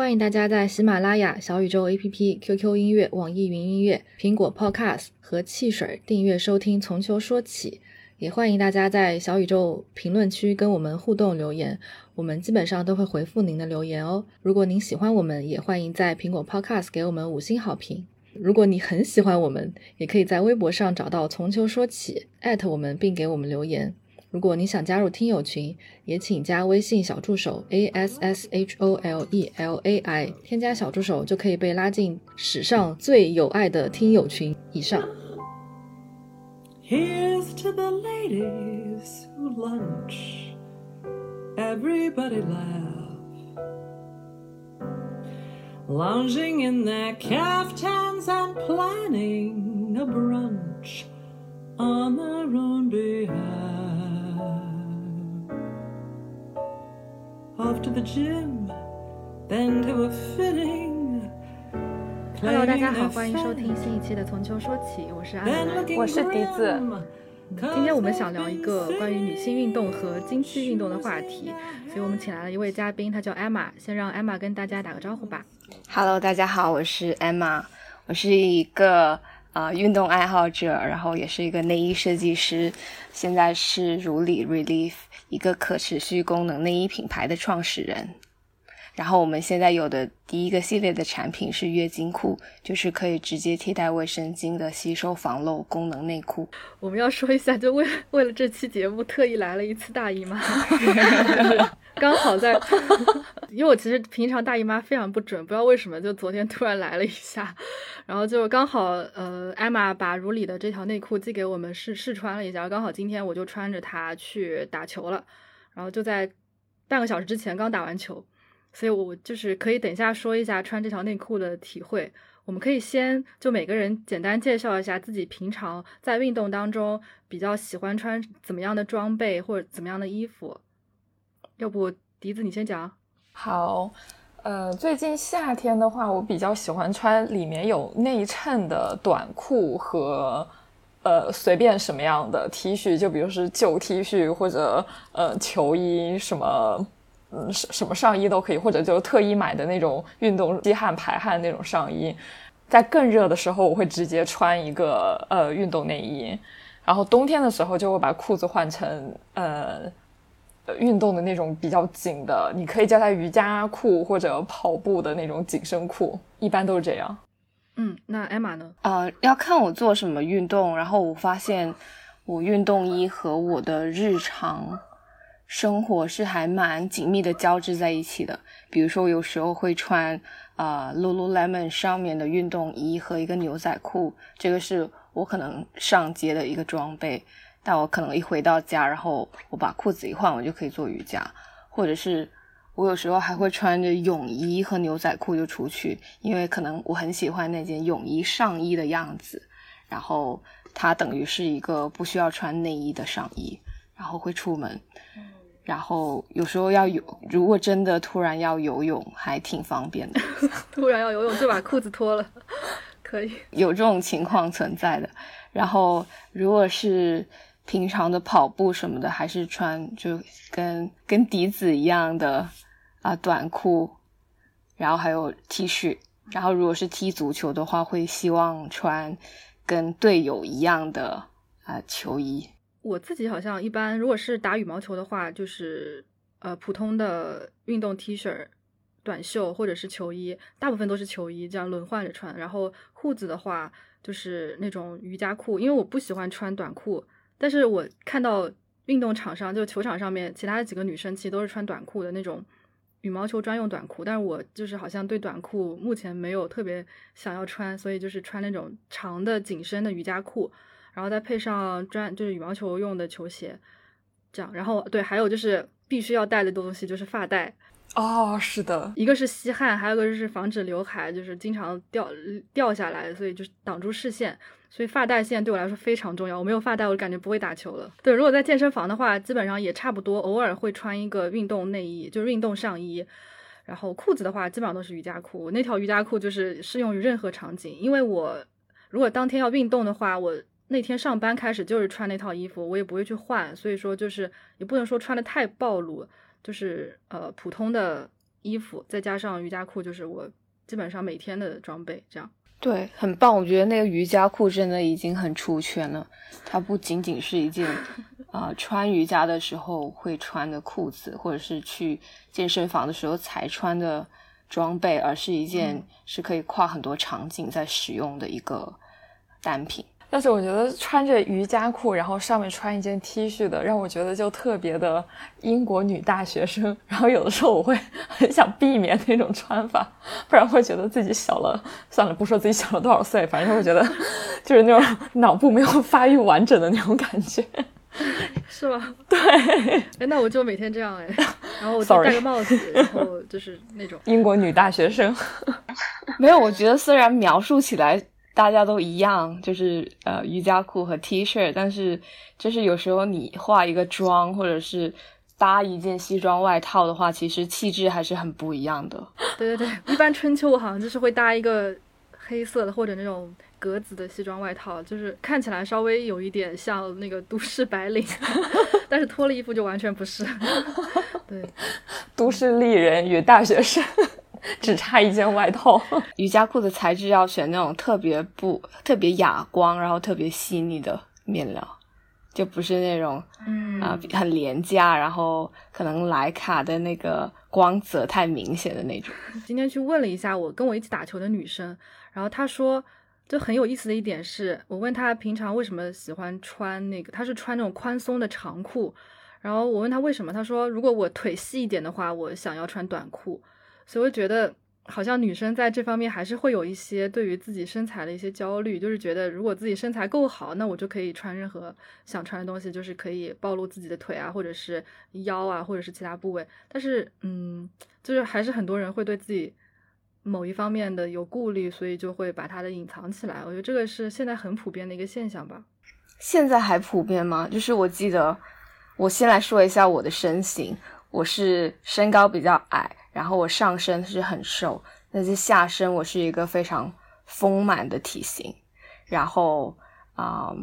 欢迎大家在喜马拉雅、小宇宙 APP、QQ 音乐、网易云音乐、苹果 Podcast 和汽水订阅收听《从球说起》。也欢迎大家在小宇宙评论区跟我们互动留言，我们基本上都会回复您的留言哦。如果您喜欢我们，也欢迎在苹果 Podcast 给我们五星好评。如果你很喜欢我们，也可以在微博上找到“从球说起”，艾特我们并给我们留言。如果你想加入听友群，也请加微信小助手 a s s h o l e l a i，添加小助手就可以被拉进史上最有爱的听友群。以上。Here's to the ladies who lunch. Everybody laugh. Lounging in their caftans and planning a brunch on their own behalf. Off to the gym, then to a fitting. Hello，大家好，欢迎收听新一期的《从秋说起》，我是安。我是笛子今天我们想聊一个关于女性运动和经期运动的话题，所以我们请来了一位嘉宾，她叫 Emma。先让 Emma 跟大家打个招呼吧。Hello，大家好，我是 Emma，我是一个呃运动爱好者，然后也是一个内衣设计师，现在是如理 Relief 一个可持续功能内衣品牌的创始人。然后我们现在有的第一个系列的产品是月经裤，就是可以直接替代卫生巾的吸收防漏功能内裤。我们要说一下，就为为了这期节目特意来了一次大姨妈，刚好在，因为我其实平常大姨妈非常不准，不知道为什么就昨天突然来了一下，然后就刚好呃艾玛把如里的这条内裤寄给我们试试穿了一下，刚好今天我就穿着它去打球了，然后就在半个小时之前刚打完球，所以我就是可以等一下说一下穿这条内裤的体会。我们可以先就每个人简单介绍一下自己平常在运动当中比较喜欢穿怎么样的装备或者怎么样的衣服。要不笛子你先讲。好，呃，最近夏天的话，我比较喜欢穿里面有内衬的短裤和呃随便什么样的 T 恤，就比如是旧 T 恤或者呃球衣什么。嗯，什什么上衣都可以，或者就特意买的那种运动吸汗排汗那种上衣。在更热的时候，我会直接穿一个呃运动内衣，然后冬天的时候就会把裤子换成呃呃运动的那种比较紧的，你可以叫它瑜伽裤或者跑步的那种紧身裤，一般都是这样。嗯，那艾玛呢？呃，要看我做什么运动，然后我发现我运动衣和我的日常生活是还蛮紧密的交织在一起的。比如说，我有时候会穿呃 Lululemon 上面的运动衣和一个牛仔裤，这个是我可能上街的一个装备。但我可能一回到家，然后我把裤子一换，我就可以做瑜伽，或者是我有时候还会穿着泳衣和牛仔裤就出去，因为可能我很喜欢那件泳衣上衣的样子，然后它等于是一个不需要穿内衣的上衣，然后会出门。然后有时候要游，如果真的突然要游泳，还挺方便的。突然要游泳就把裤子脱了，可以。有这种情况存在的。然后如果是平常的跑步什么的，还是穿就跟跟笛子一样的啊、短裤，然后还有 T 恤。然后如果是踢足球的话，会希望穿跟队友一样的啊、球衣。我自己好像一般，如果是打羽毛球的话，就是呃普通的运动 T 恤、短袖或者是球衣，大部分都是球衣，这样轮换着穿。然后裤子的话，就是那种瑜伽裤，因为我不喜欢穿短裤，但是我看到运动场上就球场上面其他的几个女生其实都是穿短裤的那种羽毛球专用短裤，但是我就是好像对短裤目前没有特别想要穿，所以就是穿那种长的紧身的瑜伽裤。然后再配上专就是羽毛球用的球鞋，这样，然后对，还有就是必须要带的东西就是发带，哦，是的，一个是吸汗，还有一个就是防止刘海就是经常掉掉下来，所以就是挡住视线，所以发带现在对我来说非常重要，我没有发带我感觉不会打球了。对，如果在健身房的话，基本上也差不多，偶尔会穿一个运动内衣，就是运动上衣。然后裤子的话，基本上都是瑜伽裤。那条瑜伽裤就是适用于任何场景，因为我如果当天要运动的话，我那天上班开始就是穿那套衣服，我也不会去换，所以说就是也不能说穿的太暴露，就是呃普通的衣服，再加上瑜伽裤，就是我基本上每天的装备。这样对，很棒。我觉得那个瑜伽裤真的已经很出圈了。它不仅仅是一件啊、穿瑜伽的时候会穿的裤子，或者是去健身房的时候才穿的装备，而是一件是可以跨很多场景在使用的一个单品。但是我觉得穿着瑜伽裤，然后上面穿一件 T 恤的，让我觉得就特别的英国女大学生。然后有的时候我会 很想避免那种穿法，不然会觉得自己小了。算了，不说自己小了多少岁，反正会觉得 就是那种脑部没有发育完整的那种感觉。是吗？对，哎，那我就每天这样哎，然后我就戴个帽子，然后就是那种英国女大学生。没有，我觉得虽然描述起来大家都一样，就是呃瑜伽裤和 T 恤，但是就是有时候你化一个妆，或者是搭一件西装外套的话，其实气质还是很不一样的。对对对，一般春秋我好像就是会搭一个黑色的或者那种格子的西装外套，就是看起来稍微有一点像那个都市白领，但是脱了衣服就完全不是。对，都市丽人与大学生，只差一件外套。瑜伽裤的材质要选那种特别不特别哑光，然后特别细腻的面料，就不是那种嗯啊、很廉价，然后可能莱卡的那个光泽太明显的那种。今天去问了一下我跟我一起打球的女生，然后她说，就很有意思的一点是，我问她平常为什么喜欢穿那个，她是穿那种宽松的长裤，然后我问她为什么，她说如果我腿细一点的话，我想要穿短裤，所以我觉得好像女生在这方面还是会有一些对于自己身材的一些焦虑，就是觉得如果自己身材够好，那我就可以穿任何想穿的东西，就是可以暴露自己的腿啊，或者是腰啊，或者是其他部位。但是，嗯，就是还是很多人会对自己某一方面的有顾虑，所以就会把它的隐藏起来。我觉得这个是现在很普遍的一个现象吧。现在还普遍吗？就是我记得，我先来说一下我的身形，我是身高比较矮，然后我上身是很瘦，但是下身我是一个非常丰满的体型，然后啊、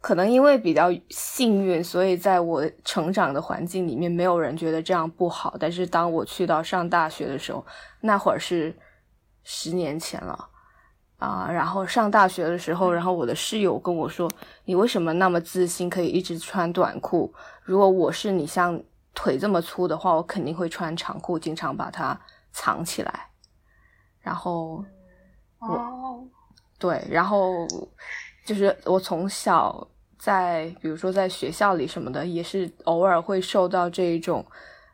可能因为比较幸运，所以在我成长的环境里面，没有人觉得这样不好。但是当我去到上大学的时候，那会儿是十年前了。啊、然后上大学的时候，然后我的室友跟我说：“你为什么那么自信，可以一直穿短裤？如果我是你像腿这么粗的话，我肯定会穿长裤，经常把它藏起来。”然后哦，对，然后就是我从小在，比如说在学校里什么的，也是偶尔会受到这一种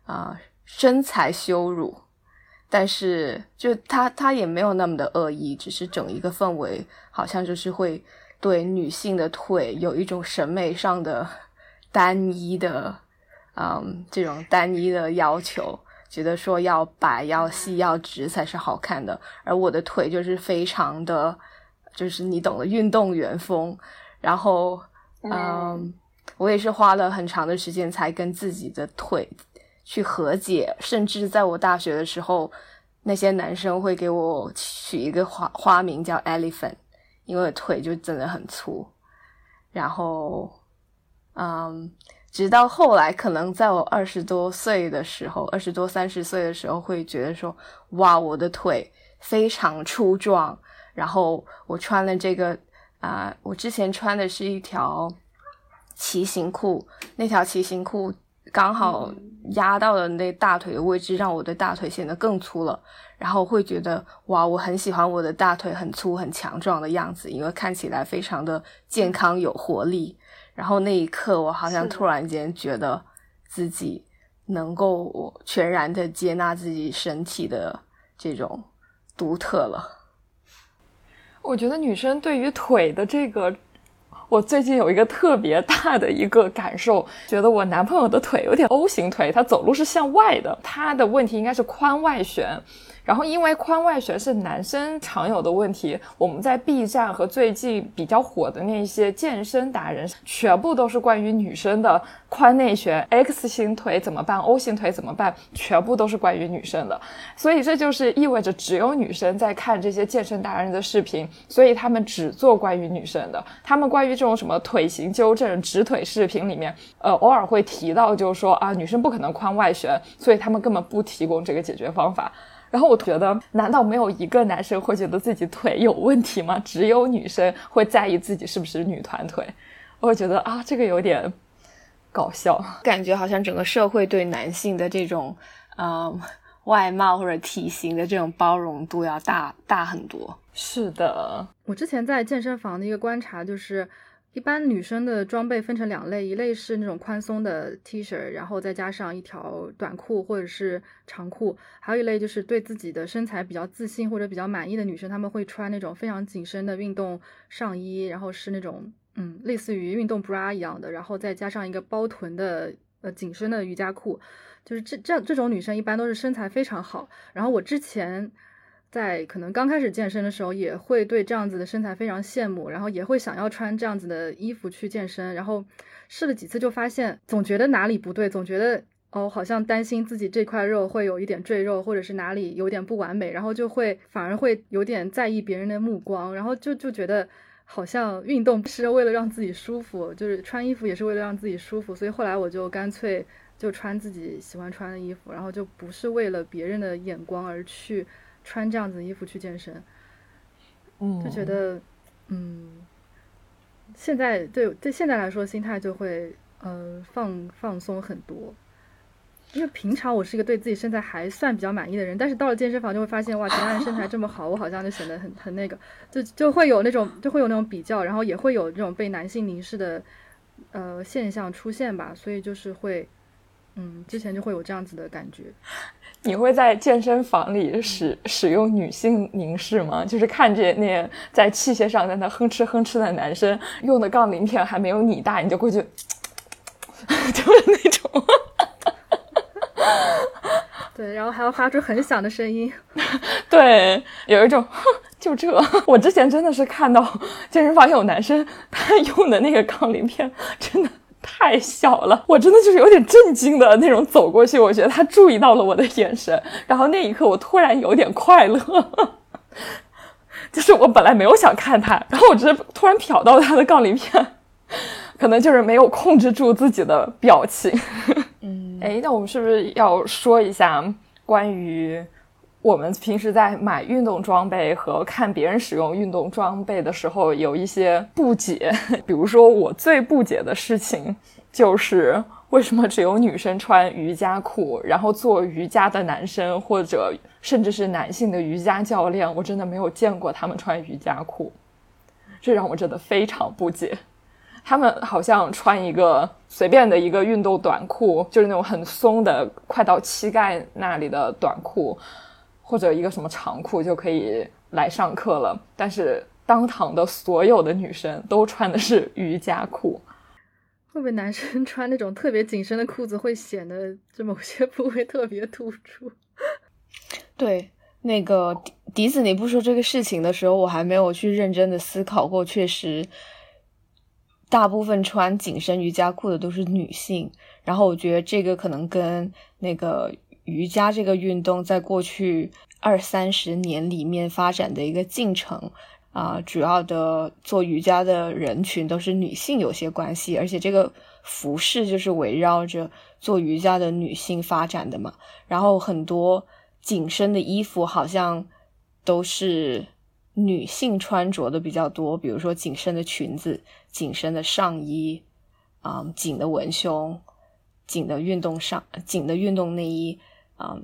啊、身材羞辱，但是就他他也没有那么的恶意，只是整一个氛围好像就是会对女性的腿有一种审美上的单一的，嗯，这种单一的要求。觉得说要白、要细、要直才是好看的，而我的腿就是非常的，就是你懂的运动员风。然后，嗯，我也是花了很长的时间才跟自己的腿去和解，甚至在我大学的时候，那些男生会给我取一个花花名叫 Elephant，因为我腿就真的很粗。然后，嗯，直到后来，可能在我二十多岁的时候，二十多三十岁的时候，会觉得说，哇，我的腿非常粗壮。然后我穿了这个啊、我之前穿的是一条骑行裤，那条骑行裤刚好压到了那大腿的位置，让我的大腿显得更粗了。然后会觉得哇，我很喜欢我的大腿很粗很强壮的样子，因为看起来非常的健康有活力。然后那一刻，我好像突然间觉得自己能够全然的接纳自己身体的这种独特了。我觉得女生对于腿的这个，我最近有一个特别大的一个感受，觉得我男朋友的腿有点 O 型腿，他走路是向外的，他的问题应该是髋外旋。然后因为髋外旋是男生常有的问题，我们在 B 站和最近比较火的那些健身达人，全部都是关于女生的髋内旋、X 型腿怎么办、O 型腿怎么办，全部都是关于女生的。所以这就是意味着只有女生在看这些健身达人的视频，所以他们只做关于女生的。他们关于这种什么腿型纠正、直腿视频里面，呃，偶尔会提到，就是说啊，女生不可能髋外旋，所以他们根本不提供这个解决方法。然后我觉得，难道没有一个男生会觉得自己腿有问题吗？只有女生会在意自己是不是女团腿。我觉得啊，这个有点搞笑，感觉好像整个社会对男性的这种，嗯，外貌或者体型的这种包容度要大大很多。是的，我之前在健身房的一个观察就是。一般女生的装备分成两类，一类是那种宽松的 T 恤，然后再加上一条短裤或者是长裤，还有一类就是对自己的身材比较自信或者比较满意的女生，她们会穿那种非常紧身的运动上衣，然后是那种嗯类似于运动 bra 一样的，然后再加上一个包臀的呃紧身的瑜伽裤，就是这这这种女生一般都是身材非常好。然后我之前。在可能刚开始健身的时候，也会对这样子的身材非常羡慕，然后也会想要穿这样子的衣服去健身。然后试了几次，就发现总觉得哪里不对，总觉得哦，好像担心自己这块肉会有一点赘肉，或者是哪里有点不完美，然后就会反而会有点在意别人的目光，然后就就觉得好像运动是为了让自己舒服，就是穿衣服也是为了让自己舒服。所以后来我就干脆就穿自己喜欢穿的衣服，然后就不是为了别人的眼光而去。穿这样子衣服去健身，嗯，就觉得，嗯，现在对对现在来说，心态就会呃放放松很多。因为平常我是一个对自己身材还算比较满意的人，但是到了健身房就会发现，哇，其他人身材这么好，我好像就显得很很那个，就就会有那种就会有那种比较，然后也会有这种被男性凝视的呃现象出现吧。所以就是会，嗯，之前就会有这样子的感觉。你会在健身房里使使用女性凝视吗？就是看着那在器械上在那哼哧哼哧的男生用的杠铃片还没有你大，你就过去，就是那种，对，然后还要发出很响的声音，对，有一种 就这。我之前真的是看到健身房有男生他用的那个杠铃片，真的。太小了，我真的就是有点震惊的那种走过去。我觉得他注意到了我的眼神，然后那一刻我突然有点快乐，就是我本来没有想看他，然后我只是突然瞟到他的杠铃片，可能就是没有控制住自己的表情。嗯，哎，那我们是不是要说一下关于？我们平时在买运动装备和看别人使用运动装备的时候，有一些不解。比如说，我最不解的事情就是为什么只有女生穿瑜伽裤，然后做瑜伽的男生或者甚至是男性的瑜伽教练，我真的没有见过他们穿瑜伽裤，这让我真的非常不解。他们好像穿一个随便的一个运动短裤，就是那种很松的，快到膝盖那里的短裤。或者一个什么长裤就可以来上课了，但是当堂的所有的女生都穿的是瑜伽裤。会不会男生穿那种特别紧身的裤子会显得这某些部位特别突出？对，那个迪子，你不说这个事情的时候，我还没有去认真的思考过。确实，大部分穿紧身瑜伽裤的都是女性，然后我觉得这个可能跟那个。瑜伽这个运动在过去二三十年里面发展的一个进程啊，主要的做瑜伽的人群都是女性，有些关系，而且这个服饰就是围绕着做瑜伽的女性发展的嘛。然后很多紧身的衣服好像都是女性穿着的比较多，比如说紧身的裙子、紧身的上衣啊、紧的文胸、紧的运动上、紧的运动内衣。啊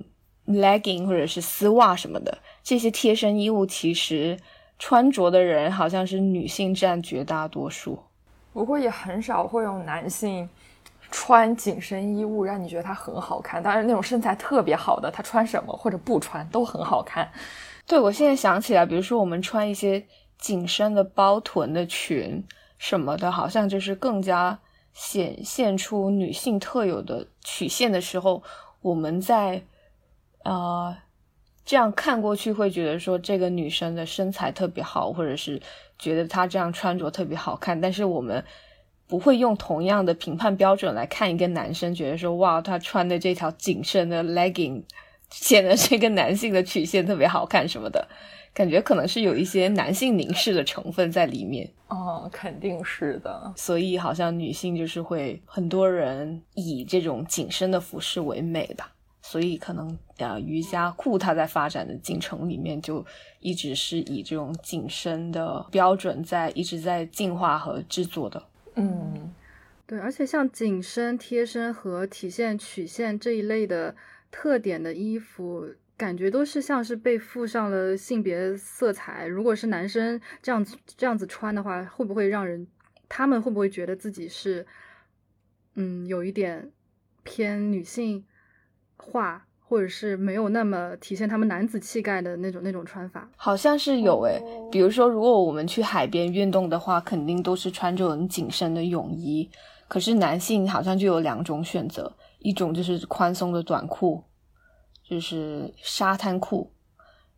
，legging 或者是丝袜什么的，这些贴身衣物其实穿着的人好像是女性占绝大多数。不过也很少会有男性穿紧身衣物让你觉得他很好看。当然，那种身材特别好的，他穿什么或者不穿都很好看。对，我现在想起来，比如说我们穿一些紧身的包臀的裙什么的，好像就是更加显现出女性特有的曲线的时候。我们在呃这样看过去会觉得说这个女生的身材特别好，或者是觉得她这样穿着特别好看，但是我们不会用同样的评判标准来看一个男生，觉得说哇，他穿的这条紧身的 legging 显得这个男性的曲线特别好看什么的，感觉可能是有一些男性凝视的成分在里面。哦，肯定是的。所以好像女性就是会很多人以这种紧身的服饰为美吧。所以可能啊，瑜伽裤它在发展的进程里面就一直是以这种紧身的标准在一直在进化和制作的。嗯，对，而且像紧身、贴身和体现曲线这一类的特点的衣服，感觉都是像是被附上了性别色彩。如果是男生这样子这样子穿的话，会不会让人他们会不会觉得自己是嗯有一点偏女性？化，或者是没有那么体现他们男子气概的那种那种穿法，好像是有诶。比如说，如果我们去海边运动的话，肯定都是穿着很紧身的泳衣。可是男性好像就有两种选择，一种就是宽松的短裤，就是沙滩裤。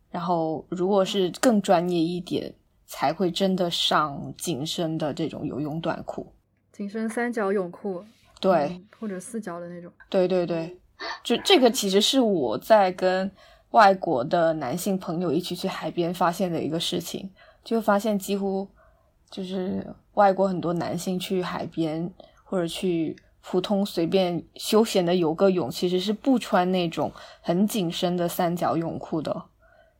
然后，如果是更专业一点，才会真的上紧身的这种游泳短裤，紧身三角泳裤，对，或者四角的那种，对对对。就这个其实是我在跟外国的男性朋友一起去海边发现的一个事情，就发现几乎就是外国很多男性去海边或者去普通随便休闲的游个泳，其实是不穿那种很紧身的三角泳裤的，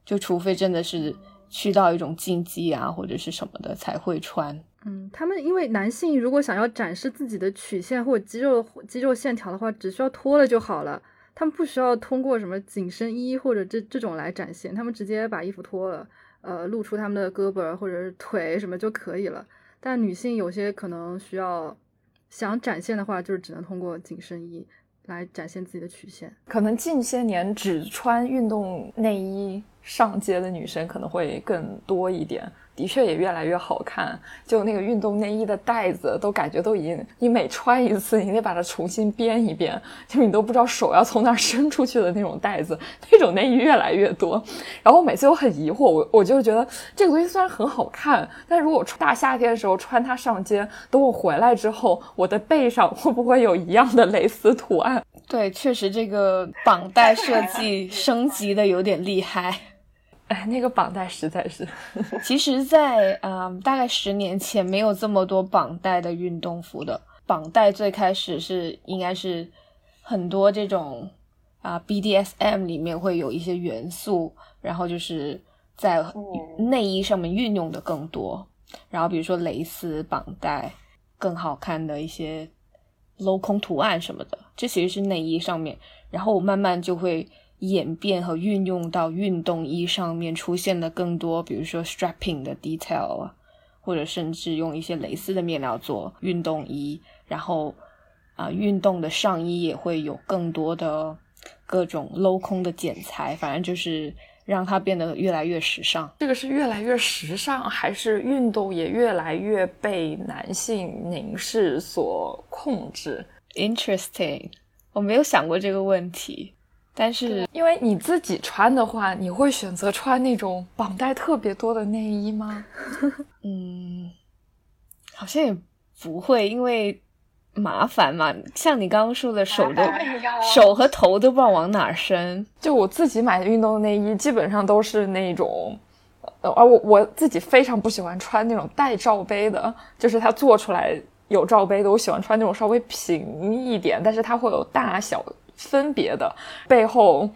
就除非真的是去到一种竞技啊或者是什么的才会穿。嗯，他们因为男性如果想要展示自己的曲线或者肌肉肌肉线条的话，只需要脱了就好了。他们不需要通过什么紧身衣或者这这种来展现，他们直接把衣服脱了，呃，露出他们的胳膊或者是腿什么就可以了。但女性有些可能需要想展现的话，就是只能通过紧身衣来展现自己的曲线。可能近些年只穿运动内衣上街的女生可能会更多一点。的确也越来越好看，就那个运动内衣的带子都感觉都已经，你每穿一次，你得把它重新编一遍，就你都不知道手要从哪伸出去的那种带子，那种内衣越来越多。然后每次我很疑惑，我我就觉得这个东西虽然很好看，但如果大夏天的时候穿它上街，等我回来之后，我的背上会不会有一样的蕾丝图案？对，确实这个绑带设计升级的有点厉害。哎，那个绑带实在是，其实，在嗯大概十年前没有这么多绑带的运动服的。绑带最开始是应该是很多这种啊 BDSM 里面会有一些元素，然后就是在内衣上面运用的更多。然后比如说蕾丝绑带，更好看的一些镂空图案什么的，这其实是内衣上面。然后我慢慢就会。演变和运用到运动衣上面，出现了更多，比如说 strapping 的 detail 啊，或者甚至用一些蕾丝的面料做运动衣，然后啊，运动的上衣也会有更多的各种镂空的剪裁，反正就是让它变得越来越时尚。这个是越来越时尚，还是运动也越来越被男性凝视所控制？Interesting，我没有想过这个问题。但是，因为你自己穿的话，你会选择穿那种绑带特别多的内衣吗？嗯，好像也不会，因为麻烦嘛。像你刚刚说的，手都手和头都不知道往哪伸。就我自己买的运动内衣，基本上都是那种，呃，而我我自己非常不喜欢穿那种带罩杯的，就是它做出来有罩杯的，我喜欢穿那种稍微平一点，但是它会有大小。分别的背后，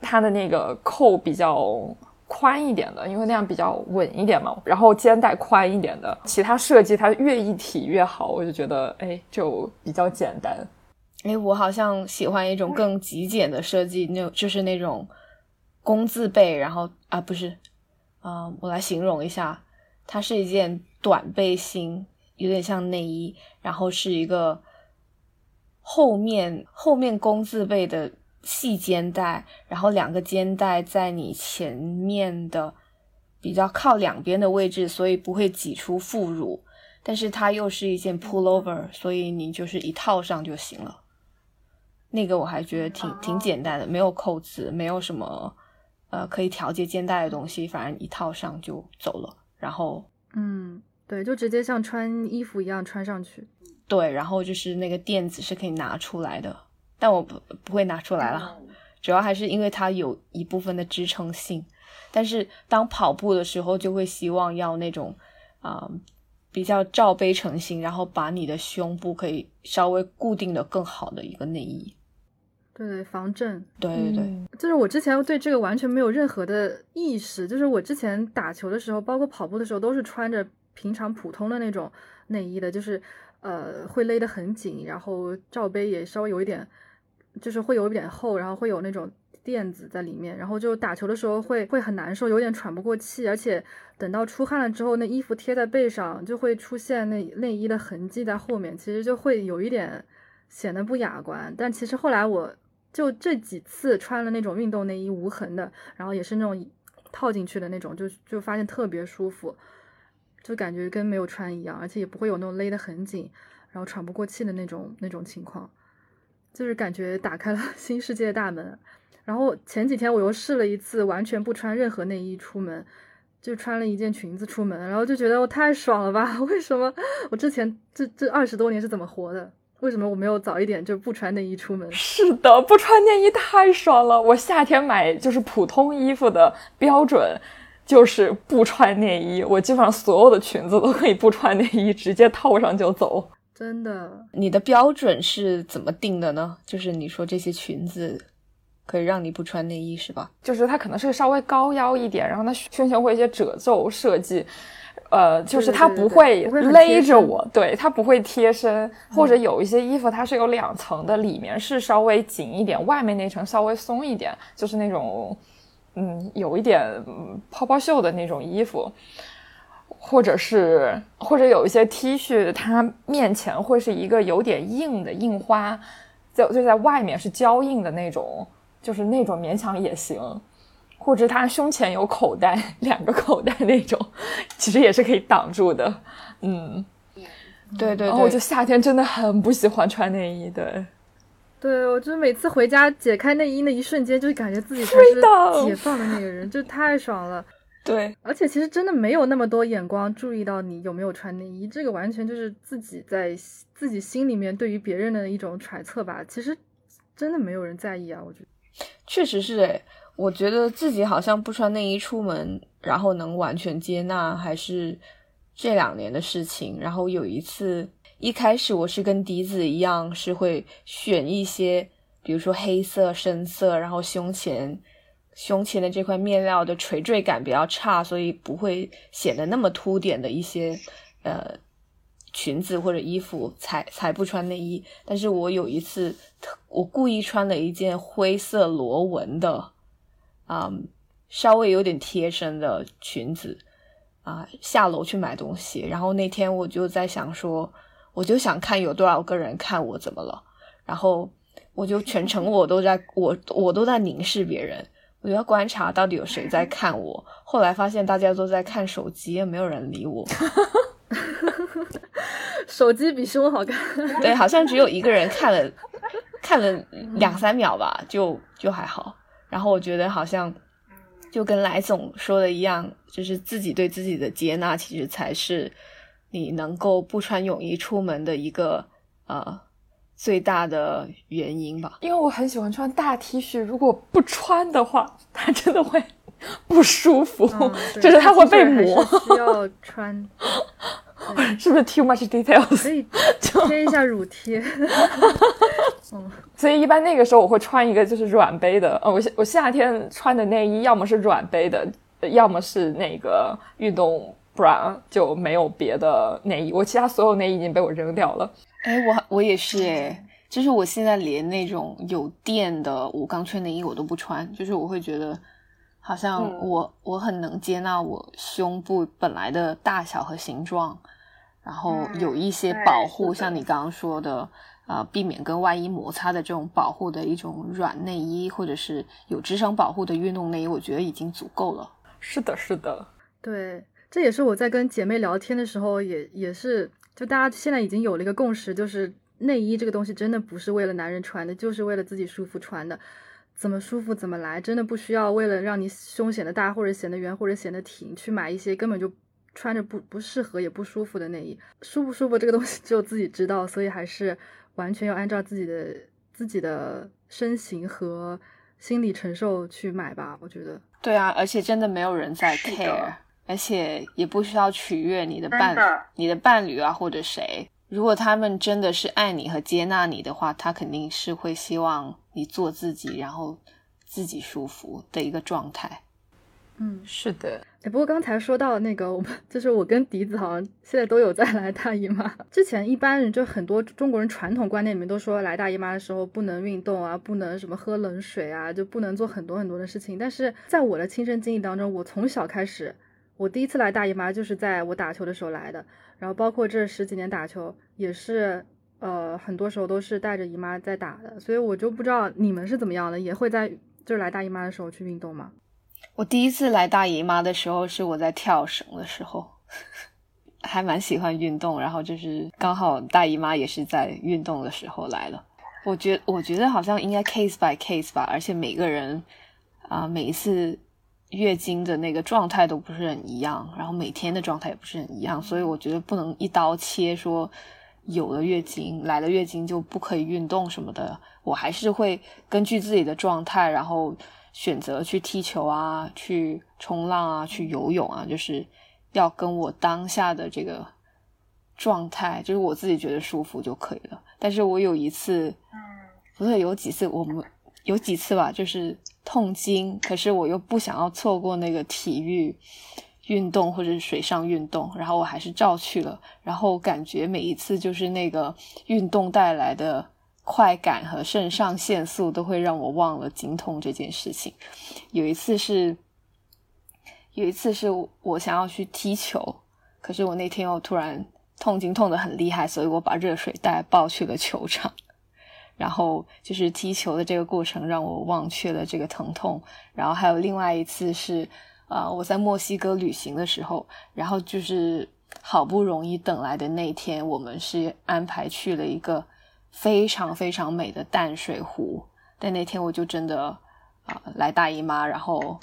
它的那个扣比较宽一点的，因为那样比较稳一点嘛。然后肩带宽一点的，其他设计它越一体越好，我就觉得哎，就比较简单。哎，我好像喜欢一种更极简的设计，那就是那种工字背，然后啊不是，啊我来形容一下，它是一件短背心，有点像内衣，然后是一个。后面后面工字背的细肩带，然后两个肩带在你前面的比较靠两边的位置，所以不会挤出副乳。但是它又是一件 pullover，所以你就是一套上就行了。那个我还觉得挺挺简单的，没有扣子，没有什么呃可以调节肩带的东西，反正一套上就走了。然后嗯，对，就直接像穿衣服一样穿上去。对，然后就是那个垫子是可以拿出来的，但我不不会拿出来了，主要还是因为它有一部分的支撑性。但是当跑步的时候，就会希望要那种啊、比较罩杯成型，然后把你的胸部可以稍微固定的更好的一个内衣。对对，防震。对对对，嗯就是我之前对这个完全没有任何的意识，就是我之前打球的时候，包括跑步的时候，都是穿着平常普通的那种内衣的，就是呃会勒得很紧，然后罩杯也稍微有一点，就是会有一点厚，然后会有那种垫子在里面，然后就打球的时候会会很难受，有点喘不过气，而且等到出汗了之后，那衣服贴在背上就会出现那内衣的痕迹在后面，其实就会有一点显得不雅观。但其实后来我就这几次穿了那种运动内衣无痕的，然后也是那种套进去的那种，就就发现特别舒服，就感觉跟没有穿一样，而且也不会有那种勒得很紧，然后喘不过气的那种那种情况，就是感觉打开了 新世界的大门。然后前几天我又试了一次，完全不穿任何内衣出门，就穿了一件裙子出门，然后就觉得我太爽了吧？为什么我之前这这二十多年是怎么活的？为什么我没有早一点就不穿内衣出门？是的，不穿内衣太爽了。我夏天买就是普通衣服的标准就是不穿内衣，我基本上所有的裙子都可以不穿内衣，直接套上就走。真的，你的标准是怎么定的呢？就是你说这些裙子可以让你不穿内衣是吧？就是它可能是稍微高腰一点，然后它胸前会有一些褶皱设计，呃，就是它不会勒着我，对，它不会贴身，或者有一些衣服它是有两层的，里面是稍微紧一点，外面那层稍微松一点，就是那种嗯有一点嗯泡泡袖的那种衣服。或者是，或者有一些 T 恤，它面前会是一个有点硬的印花，就就在外面是胶印的那种，就是那种勉强也行。或者它胸前有口袋，两个口袋那种，其实也是可以挡住的。嗯，对对然后我就，夏天真的很不喜欢穿内衣，对，对我就是每次回家解开内衣那一瞬间，就感觉自己才是解放的那个人，就太爽了。对而且其实真的没有那么多眼光注意到你有没有穿内衣，这个完全就是自己在自己心里面对于别人的一种揣测吧。其实真的没有人在意啊，我觉得。确实是诶，我觉得自己好像不穿内衣出门，然后能完全接纳，还是这两年的事情。然后有一次，一开始我是跟笛子一样，是会选一些，比如说黑色、深色，然后胸前胸前的这块面料的垂坠感比较差，所以不会显得那么凸点的一些呃裙子或者衣服才才不穿内衣。但是我有一次，我故意穿了一件灰色螺纹的，嗯，稍微有点贴身的裙子啊、下楼去买东西。然后那天我就在想说，我就想看有多少个人看我怎么了，然后我就全程我都在我我都在凝视别人。我就要观察到底有谁在看我，后来发现大家都在看手机，也没有人理我。手机比胸好看，对，好像只有一个人看了看了两三秒吧，就就还好。然后我觉得好像就跟来总说的一样，就是自己对自己的接纳，其实才是你能够不穿泳衣出门的一个呃最大的原因吧。因为我很喜欢穿大 T 恤，如果不穿的话，它真的会不舒服，嗯，就是它会被磨需要穿，是不是 too much details？可以 贴一下乳贴。所以一般那个时候我会穿一个就是软杯的，呃，我夏我夏天穿的内衣要么是软杯的，呃要么是那个运动 bra，就没有别的内衣。我其他所有内衣已经被我扔掉了。哎，我我也是哎，就是我现在连那种有垫的无钢圈内衣我都不穿，就是我会觉得好像嗯我、我很能接纳我胸部本来的大小和形状，然后有一些保护，像你刚刚说的，呃，避免跟外衣摩擦的这种保护的一种软内衣，或者是有支撑保护的运动内衣，我觉得已经足够了。是的，是的，对，这也是我在跟姐妹聊天的时候也也是，就大家现在已经有了一个共识，就是内衣这个东西真的不是为了男人穿的，就是为了自己舒服穿的。怎么舒服怎么来，真的不需要为了让你胸显得大或者显得圆或者显得挺去买一些根本就穿着不不适合也不舒服的内衣，舒不舒服这个东西 只有自己知道，所以还是完全要按照自己的自己的身形和心理承受去买吧，我觉得。对啊，而且真的没有人在 care，而且也不需要取悦你的伴你的伴侣啊或者谁。如果他们真的是爱你和接纳你的话，他肯定是会希望你做自己，然后自己舒服的一个状态。嗯，是的。哎，不过刚才说到那个，我们就是我跟笛子好像现在都有在来大姨妈。之前一般人就很多中国人传统观念里面都说来大姨妈的时候不能运动啊，不能什么喝冷水啊，就不能做很多很多的事情。但是在我的亲身经历当中，我从小开始，我第一次来大姨妈就是在我打球的时候来的。然后包括这十几年打球，也是呃很多时候都是带着姨妈在打的，所以我就不知道你们是怎么样的，也会在就是来大姨妈的时候去运动吗？我第一次来大姨妈的时候是我在跳绳的时候，还蛮喜欢运动，然后就是刚好大姨妈也是在运动的时候来了。我觉我觉得好像应该 case by case 吧，而且每个人啊每一次。月经的那个状态都不是很一样，然后每天的状态也不是很一样，所以我觉得不能一刀切说有了月经来了月经就不可以运动什么的。我还是会根据自己的状态，然后选择去踢球啊，去冲浪啊，去游泳啊，就是要跟我当下的这个状态，就是我自己觉得舒服就可以了。但是我有一次，嗯，不对有几次，我们有几次吧，就是。痛经，可是我又不想要错过那个体育运动或者是水上运动，然后我还是照去了。然后感觉每一次就是那个运动带来的快感和肾上腺素都会让我忘了经痛这件事情。有一次是，有一次是我想要去踢球，可是我那天又突然痛经痛得很厉害，所以我把热水袋抱去了球场。然后就是踢球的这个过程让我忘却了这个疼痛。然后还有另外一次是，啊，我在墨西哥旅行的时候，然后就是好不容易等来的那天，我们是安排去了一个非常非常美的淡水湖。但那天我就真的啊来大姨妈，然后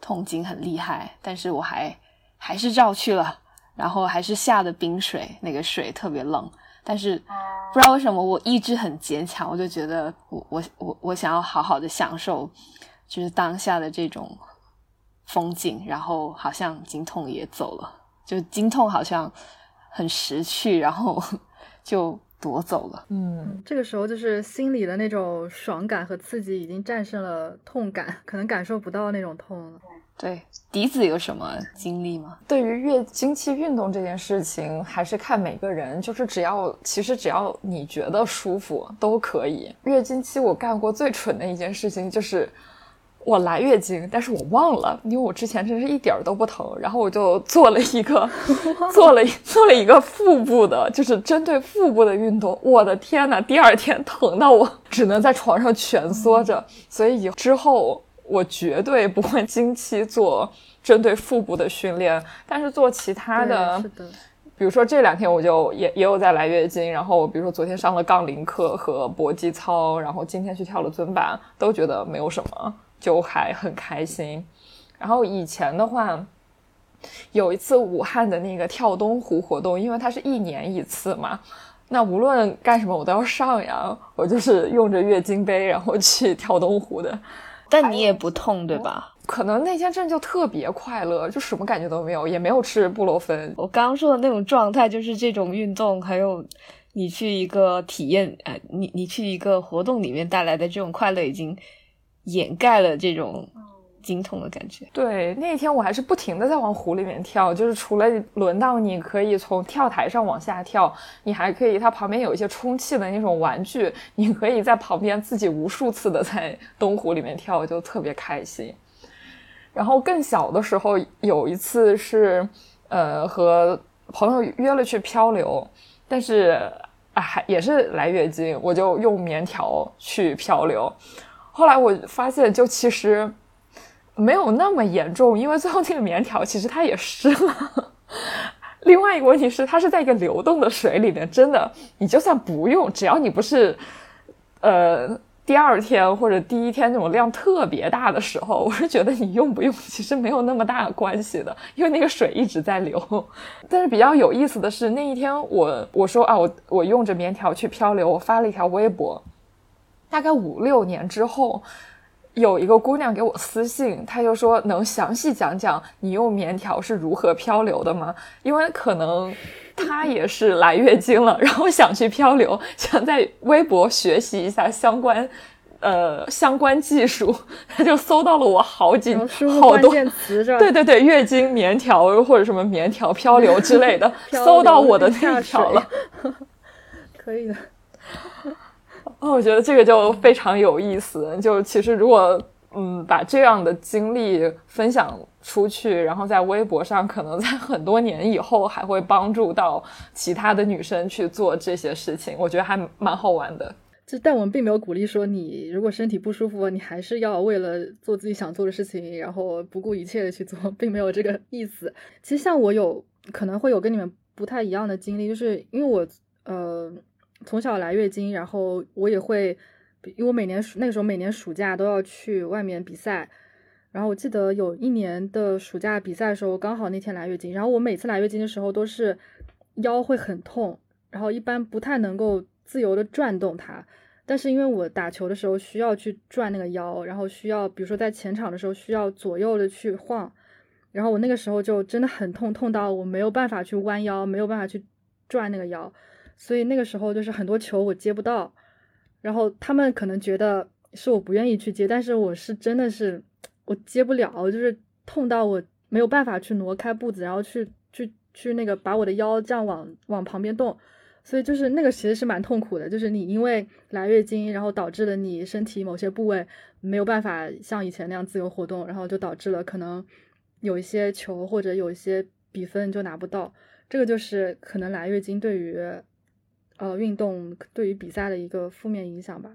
痛经很厉害，但是我还还是照去了，然后还是下的冰水，那个水特别冷。但是不知道为什么我意志很坚强，我就觉得我我我我想要好好的享受，就是当下的这种风景，然后好像经痛也走了，就经痛好像很识趣，然后 就夺走了。嗯，这个时候就是心里的那种爽感和刺激已经战胜了痛感，可能感受不到那种痛了。对，笛子有什么经历吗？对于月经期运动这件事情，还是看每个人，就是只要其实只要你觉得舒服都可以。月经期我干过最蠢的一件事情就是，我来月经，但是我忘了，因为我之前真是一点儿都不疼，然后我就做了一个做了 做了一个腹部的，就是针对腹部的运动。我的天呐，第二天疼到我只能在床上蜷缩着，所以之后。我绝对不会经期做针对腹部的训练，但是做其他的，比如说这两天我就也也有在来月经，然后比如说昨天上了杠铃课和搏击操，然后今天去跳了尊板，都觉得没有什么，就还很开心。然后以前的话，有一次武汉的那个跳东湖活动，因为它是一年一次嘛，那无论干什么我都要上呀，我就是用着月经杯然后去跳东湖的。但你也不痛对吧？可能那天真的就特别快乐，就什么感觉都没有，也没有吃布洛芬。我刚刚说的那种状态，就是这种运动，还有你去一个体验，哎，你你去一个活动里面带来的这种快乐，已经掩盖了这种。经痛的感觉。对，那一天我还是不停的在往湖里面跳，就是除了轮到你可以从跳台上往下跳，你还可以，它旁边有一些充气的那种玩具，你可以在旁边自己无数次的在东湖里面跳，就特别开心。然后更小的时候有一次是，呃，和朋友约了去漂流，但是，还也是来月经，我就用棉条去漂流。后来我发现，就其实。没有那么严重，因为最后那个棉条其实它也湿了。另外一个问题是，它是在一个流动的水里面，真的，你就算不用，只要你不是，呃，第二天或者第一天那种量特别大的时候，我是觉得你用不用其实没有那么大关系的，因为那个水一直在流。但是比较有意思的是，那一天我我说啊，我我用着棉条去漂流，我发了一条微博，大概五六年之后。有一个姑娘给我私信，她就说能详细讲讲你用棉条是如何漂流的吗？因为可能她也是来月经了，然后想去漂流，想在微博学习一下相关呃相关技术，她就搜到了我好几 好多关键词？对对对，月经棉条或者什么棉条漂流之类的，搜到我的那一条了，可以的。哦，我觉得这个就非常有意思。就其实，如果嗯把这样的经历分享出去，然后在微博上，可能在很多年以后还会帮助到其他的女生去做这些事情。我觉得还蛮好玩的。就但我们并没有鼓励说，你如果身体不舒服，你还是要为了做自己想做的事情，然后不顾一切的去做，并没有这个意思。其实像我有可能会有跟你们不太一样的经历，就是因为我呃。从小来月经，然后我也会，因为我每年暑那个时候每年暑假都要去外面比赛，然后我记得有一年的暑假比赛的时候，刚好那天来月经，然后我每次来月经的时候都是腰会很痛，然后一般不太能够自由的转动它，但是因为我打球的时候需要去转那个腰，然后需要比如说在前场的时候需要左右的去晃，然后我那个时候就真的很痛，痛到我没有办法去弯腰，没有办法去转那个腰。所以那个时候就是很多球我接不到，然后他们可能觉得是我不愿意去接，但是我是真的是我接不了，就是痛到我没有办法去挪开步子，然后去去去那个把我的腰这样往往旁边动，所以就是那个其实是蛮痛苦的，就是你因为来月经，然后导致了你身体某些部位没有办法像以前那样自由活动，然后就导致了可能有一些球或者有一些比分就拿不到，这个就是可能来月经对于。呃，运动对于比赛的一个负面影响吧，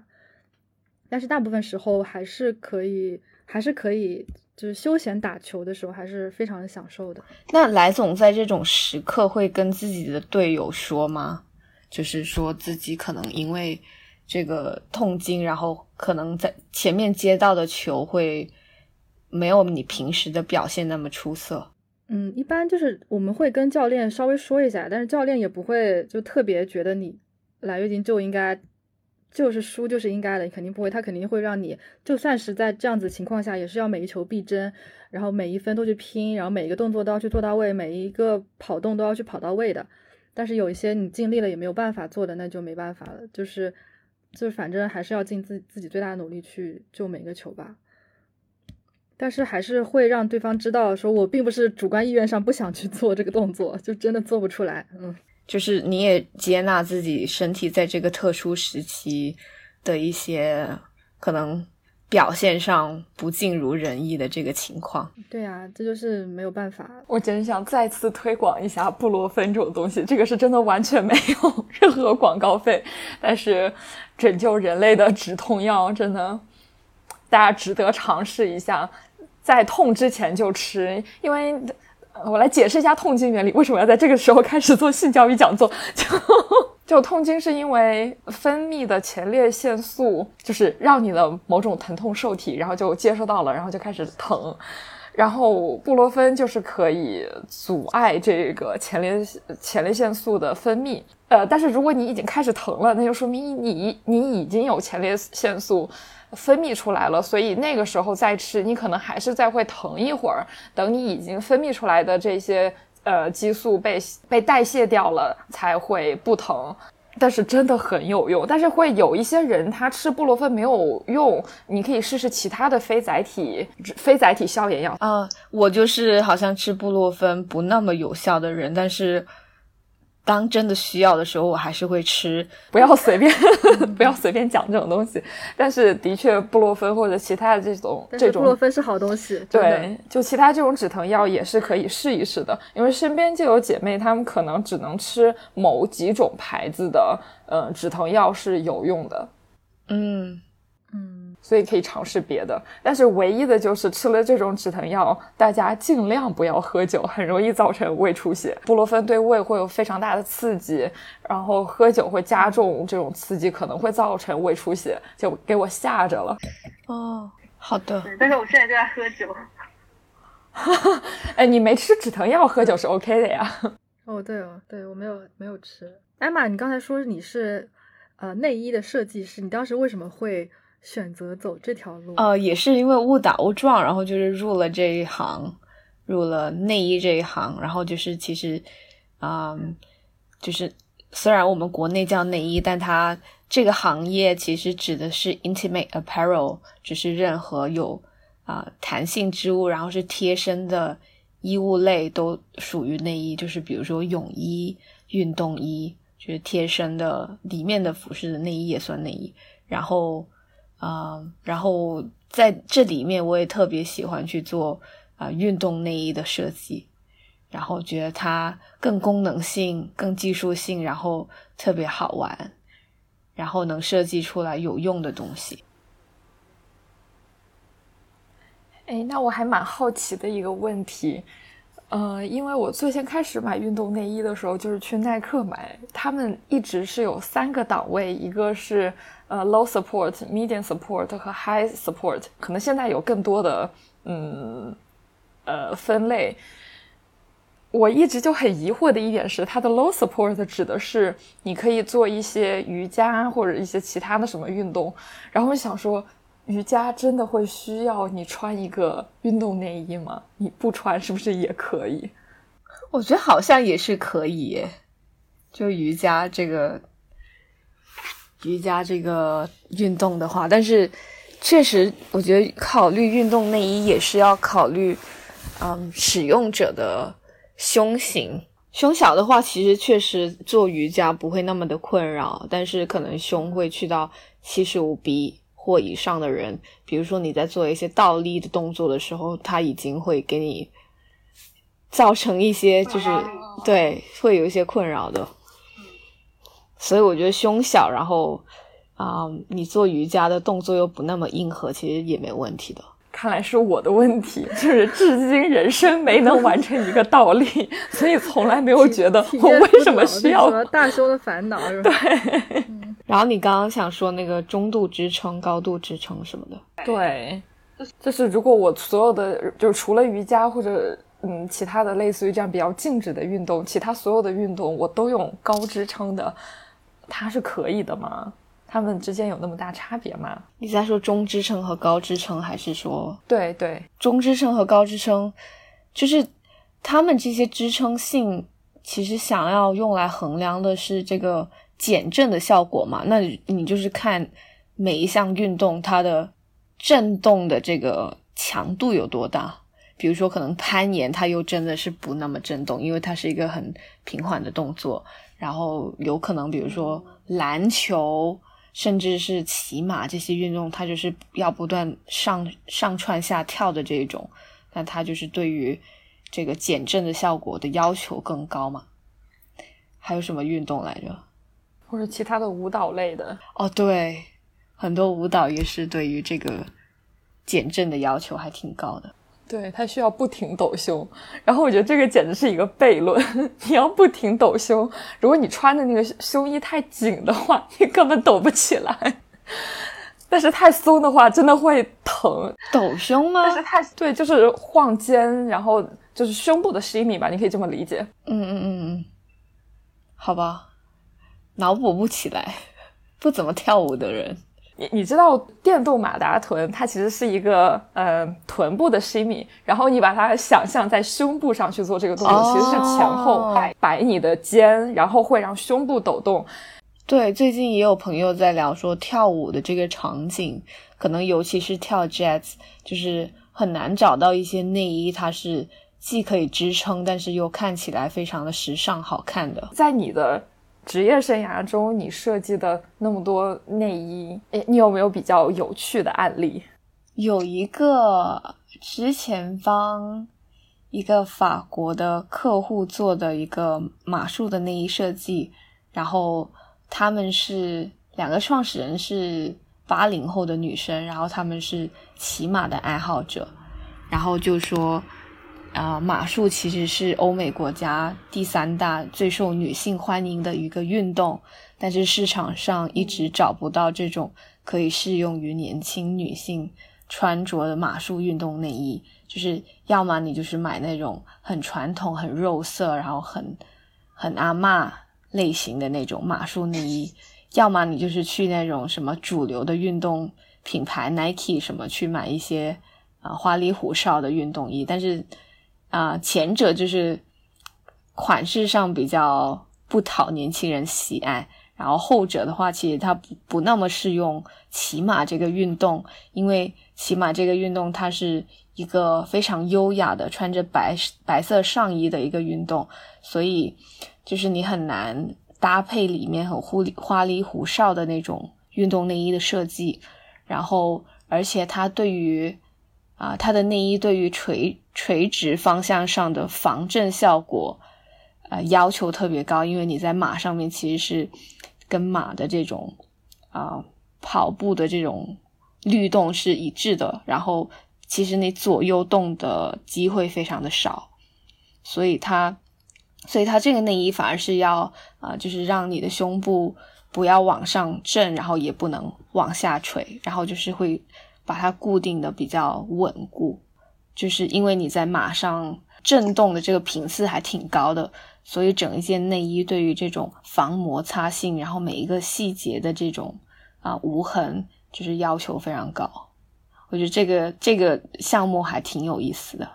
但是大部分时候还是可以，还是可以，就是休闲打球的时候还是非常享受的。那来总在这种时刻会跟自己的队友说吗？就是说自己可能因为这个痛经，然后可能在前面接到的球会没有你平时的表现那么出色。嗯，一般就是我们会跟教练稍微说一下，但是教练也不会就特别觉得你来月经就应该就是输就是应该的，肯定不会，他肯定会让你就算是在这样子情况下，也是要每一球必争，然后每一分都去拼，然后每一个动作都要去做到位，每一个跑动都要去跑到位的。但是有一些你尽力了也没有办法做的，那就没办法了，就是就是反正还是要尽自自己最大的努力去救每个球吧。但是还是会让对方知道，说我并不是主观意愿上不想去 做这个动作，就真的做不出来。嗯，就是你也接纳自己身体在这个特殊时期的一些可能表现上不尽如人意的这个情况。对啊，这就是没有办法。我真想再次推广一下布洛芬这种东西，这个是真的完全没有 任何广告费，但是拯救人类的止痛药，真的大家值得尝试一下。在痛之前就吃，因为我来解释一下痛经原理。为什么要在这个时候开始做性教育讲座？就就痛经是因为分泌的前列腺素，就是让你的某种疼痛受体，然后就接收到了，然后就开始疼。然后布洛芬就是可以阻碍这个前列前列腺素的分泌。呃，但是如果你已经开始疼了，那就说明你你已经有前列腺素。分泌出来了，所以那个时候再吃，你可能还是再会疼一会儿。等你已经分泌出来的这些呃激素被被代谢掉了，才会不疼。但是真的很有用。但是会有一些人他吃布洛芬没有用，你可以试试其他的非载体非载体消炎药啊。我就是好像吃布洛芬不那么有效的人，但是。当真的需要的时候，我还是会吃。不要随便，不要随便讲这种东西。但是，的确，布洛芬或者其他的这种这种布洛芬是好东西。对，就其他这种止疼药也是可以试一试的。因为身边就有姐妹，她们可能只能吃某几种牌子的，呃，止疼药是有用的。嗯嗯。所以可以尝试别的。但是唯一的就是吃了这种止疼药，大家尽量不要喝酒，很容易造成胃出血。布洛芬对胃会有非常大的刺激，然后喝酒会加重这种刺激，可能会造成胃出血，就给我吓着了。哦，好的。但是我现在就在喝酒。哎，你没吃止疼药，喝酒是 OK 的呀。哦，对哦，对我没有没有吃。艾玛，你刚才说你是呃内衣的设计师，你当时为什么会选择走这条路？呃，也是因为误打误撞，然后就是入了这一行，入了内衣这一行，然后就是其实，嗯，就是虽然我们国内叫内衣，但它这个行业其实指的是 intimate apparel，只是任何有啊弹性织物，然后是贴身的衣物类都属于内衣，就是比如说泳衣、运动衣，就是贴身的里面的服饰的内衣也算内衣，然后。啊，然后在这里面，我也特别喜欢去做啊运动内衣的设计，然后觉得它更功能性、更技术性，然后特别好玩，然后能设计出来有用的东西。哎，那我还蛮好奇的一个问题，呃，因为我最先开始买运动内衣的时候，就是去耐克买，他们一直是有三个档位，一个是。呃，low support、medium support 和 high support，可能现在有更多的嗯呃分类。我一直就很疑惑的一点是，它的 low support 指的是你可以做一些瑜伽或者一些其他的什么运动。然后我想说，瑜伽真的会需要你穿一个运动内衣吗？你不穿是不是也可以？我觉得好像也是可以，就瑜伽这个。瑜伽这个运动的话，但是确实，我觉得考虑运动内衣也是要考虑，嗯，使用者的胸型。胸小的话，其实确实做瑜伽不会那么的困扰，但是可能胸会去到七十五 B 或以上的人，比如说你在做一些倒立的动作的时候，它已经会给你造成一些，就是对，会有一些困扰的。所以我觉得胸小，然后啊，你做瑜伽的动作又不那么硬核，其实也没问题的。看来是我的问题，就是至今人生没能完成一个倒立，所以从来没有觉得我为什么需要大胸的烦恼，是吧？对。然后你刚刚想说那个中度支撑、高度支撑什么的，对，就是如果我所有的，就除了瑜伽或者嗯其他的类似于这样比较静止的运动，其他所有的运动我都用高支撑的。它是可以的吗？它们之间有那么大差别吗？你在说中支撑和高支撑，还是说对对中支撑和高支撑？就是他们这些支撑性，其实想要用来衡量的是这个减震的效果嘛？那你就是看每一项运动它的震动的这个强度有多大。比如说，可能攀岩，它又真的是不那么震动，因为它是一个很平缓的动作。然后有可能，比如说篮球，甚至是骑马这些运动，它就是要不断上上窜下跳的这种，那它就是对于这个减震的效果的要求更高嘛？还有什么运动来着？或者其他的舞蹈类的？哦，对，很多舞蹈也是对于这个减震的要求还挺高的。对，他需要不停抖胸，然后我觉得这个简直是一个悖论。你要不停抖胸，如果你穿的那个胸衣太紧的话，你根本抖不起来；但是太松的话，真的会疼。抖胸吗？但是太对，就是晃肩，然后就是胸部的 shimmy 吧，你可以这么理解。嗯嗯嗯嗯，好吧，脑补不起来，不怎么跳舞的人。你你知道电动马达臀，它其实是一个呃臀部的 shimmy，然后你把它想象在胸部上去做这个动作，其实是前后摆摆你的肩，然后会让胸部抖动。对，最近也有朋友在聊说跳舞的这个场景，可能尤其是跳 jazz，就是很难找到一些内衣，它是既可以支撑，但是又看起来非常的时尚好看的。在你的。职业生涯中，你设计的那么多内衣，诶，你有没有比较有趣的案例？有一个之前帮一个法国的客户做的一个马术的内衣设计，然后他们是两个创始人是八零后的女生，然后她们是骑马的爱好者，然后就说，啊、马术其实是欧美国家第三大最受女性欢迎的一个运动，但是市场上一直找不到这种可以适用于年轻女性穿着的马术运动内衣，就是要么你就是买那种很传统、很肉色，然后很很阿嬷类型的那种马术内衣，要么你就是去那种什么主流的运动品牌 Nike 什么去买一些啊、花里胡哨的运动衣，但是啊、前者就是款式上比较不讨年轻人喜爱，然后后者的话，其实它不不那么适用骑马这个运动，因为骑马这个运动它是一个非常优雅的穿着白白色上衣的一个运动，所以就是你很难搭配里面很花里花里胡哨的那种运动内衣的设计，然后而且它对于啊、它的内衣对于垂垂直方向上的防震效果，呃，要求特别高，因为你在马上面其实是跟马的这种啊、跑步的这种律动是一致的，然后其实你左右动的机会非常的少，所以它，所以它这个内衣反而是要啊、就是让你的胸部不要往上震，然后也不能往下垂，然后就是会把它固定的比较稳固，就是因为你在马上震动的这个频次还挺高的，所以整一件内衣对于这种防摩擦性，然后每一个细节的这种啊无痕，就是要求非常高。我觉得这个这个项目还挺有意思的。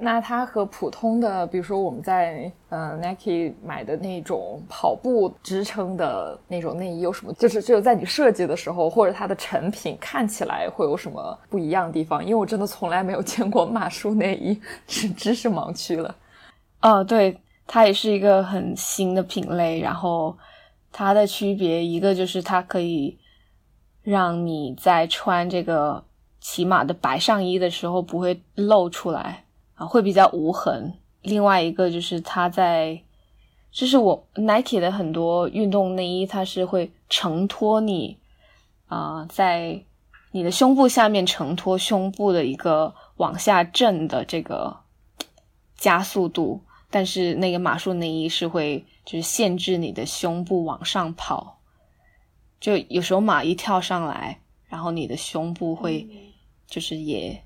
那它和普通的，比如说我们在呃 Nike 买的那种跑步支撑的那种内衣有什么？就是只有在你设计的时候，或者它的成品看起来会有什么不一样的地方？因为我真的从来没有见过马术内衣，是知识盲区了。哦，对，它也是一个很新的品类。然后它的区别，一个就是它可以让你在穿这个骑马的白上衣的时候不会露出来啊，会比较无痕。另外一个就是它在，就是我 Nike 的很多运动内衣，它是会承托你啊、在你的胸部下面承托胸部的一个往下震的这个加速度，但是那个马术内衣是会就是限制你的胸部往上跑，就有时候马一跳上来，然后你的胸部会就是也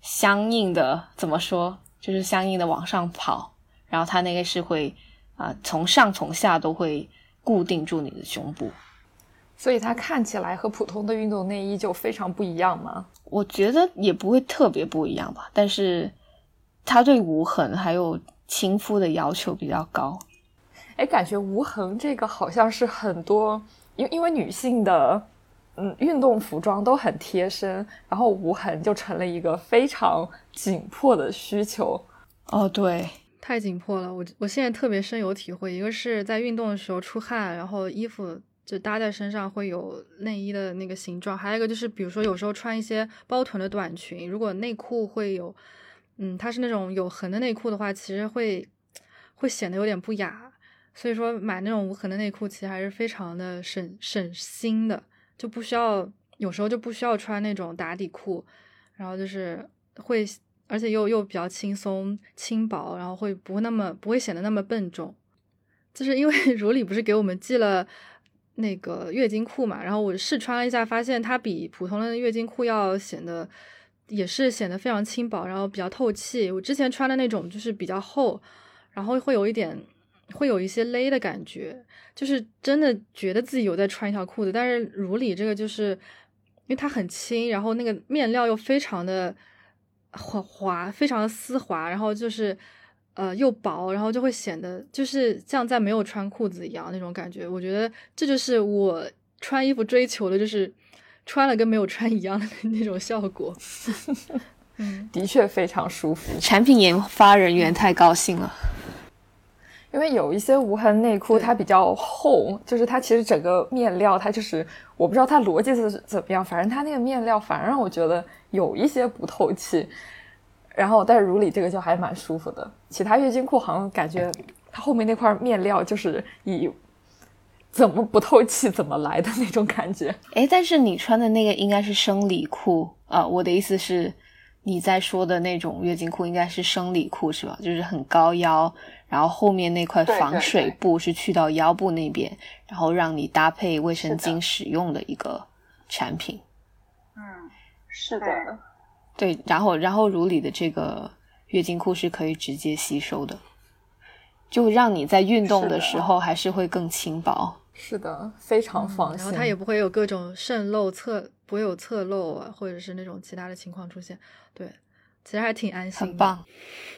相应的怎么说，就是相应的往上跑，然后它那个是会啊、从上从下都会固定住你的胸部。所以它看起来和普通的运动内衣就非常不一样吗？我觉得也不会特别不一样吧，但是它对无痕还有亲肤的要求比较高。哎，感觉无痕这个好像是很多，因因为女性的嗯运动服装都很贴身，然后无痕就成了一个非常紧迫的需求。哦，对，太紧迫了，我我现在特别深有体会。一个是在运动的时候出汗，然后衣服就搭在身上会有内衣的那个形状；还有一个就是，比如说有时候穿一些包臀的短裙，如果内裤会有，嗯，它是那种有痕的内裤的话，其实会会显得有点不雅。所以说买那种无痕的内裤其实还是非常的省省心的，就不需要有时候就不需要穿那种打底裤，然后就是会。而且又又比较轻松轻薄，然后会不会那么不会显得那么笨重，就是因为 如里不是给我们寄了那个月经裤嘛，然后我试穿了一下，发现它比普通的月经裤要显得也是显得非常轻薄，然后比较透气。我之前穿的那种就是比较厚，然后会有一点会有一些勒的感觉，就是真的觉得自己有在穿一条裤子，但是如里这个就是因为它很轻，然后那个面料又非常的。滑滑，非常的丝滑，然后就是，呃，又薄，然后就会显得就是像在没有穿裤子一样那种感觉。我觉得这就是我穿衣服追求的，就是穿了跟没有穿一样的那种效果。嗯，的确非常舒服。产品研发人员太高兴了。因为有一些无痕内裤，它比较厚，就是它其实整个面料，它就是我不知道它逻辑是怎么样，反正它那个面料反而让我觉得有一些不透气。然后，但是如里这个就还蛮舒服的。其他月经裤好像感觉它后面那块面料就是以怎么不透气怎么来的那种感觉。哎，但是你穿的那个应该是生理裤啊、我的意思是，你在说的那种月经裤应该是生理裤是吧？就是很高腰，然后后面那块防水布是去到腰部那边，然后让你搭配卫生巾使用的一个产品。嗯，是的，对，然后然后如里的这个月经裤是可以直接吸收的，就让你在运动的的时候还是会更轻薄。是的，非常放心。然后它也不会有各种渗漏、侧不会有侧漏啊，或者是那种其他的情况出现。对，其实还挺安心，很棒。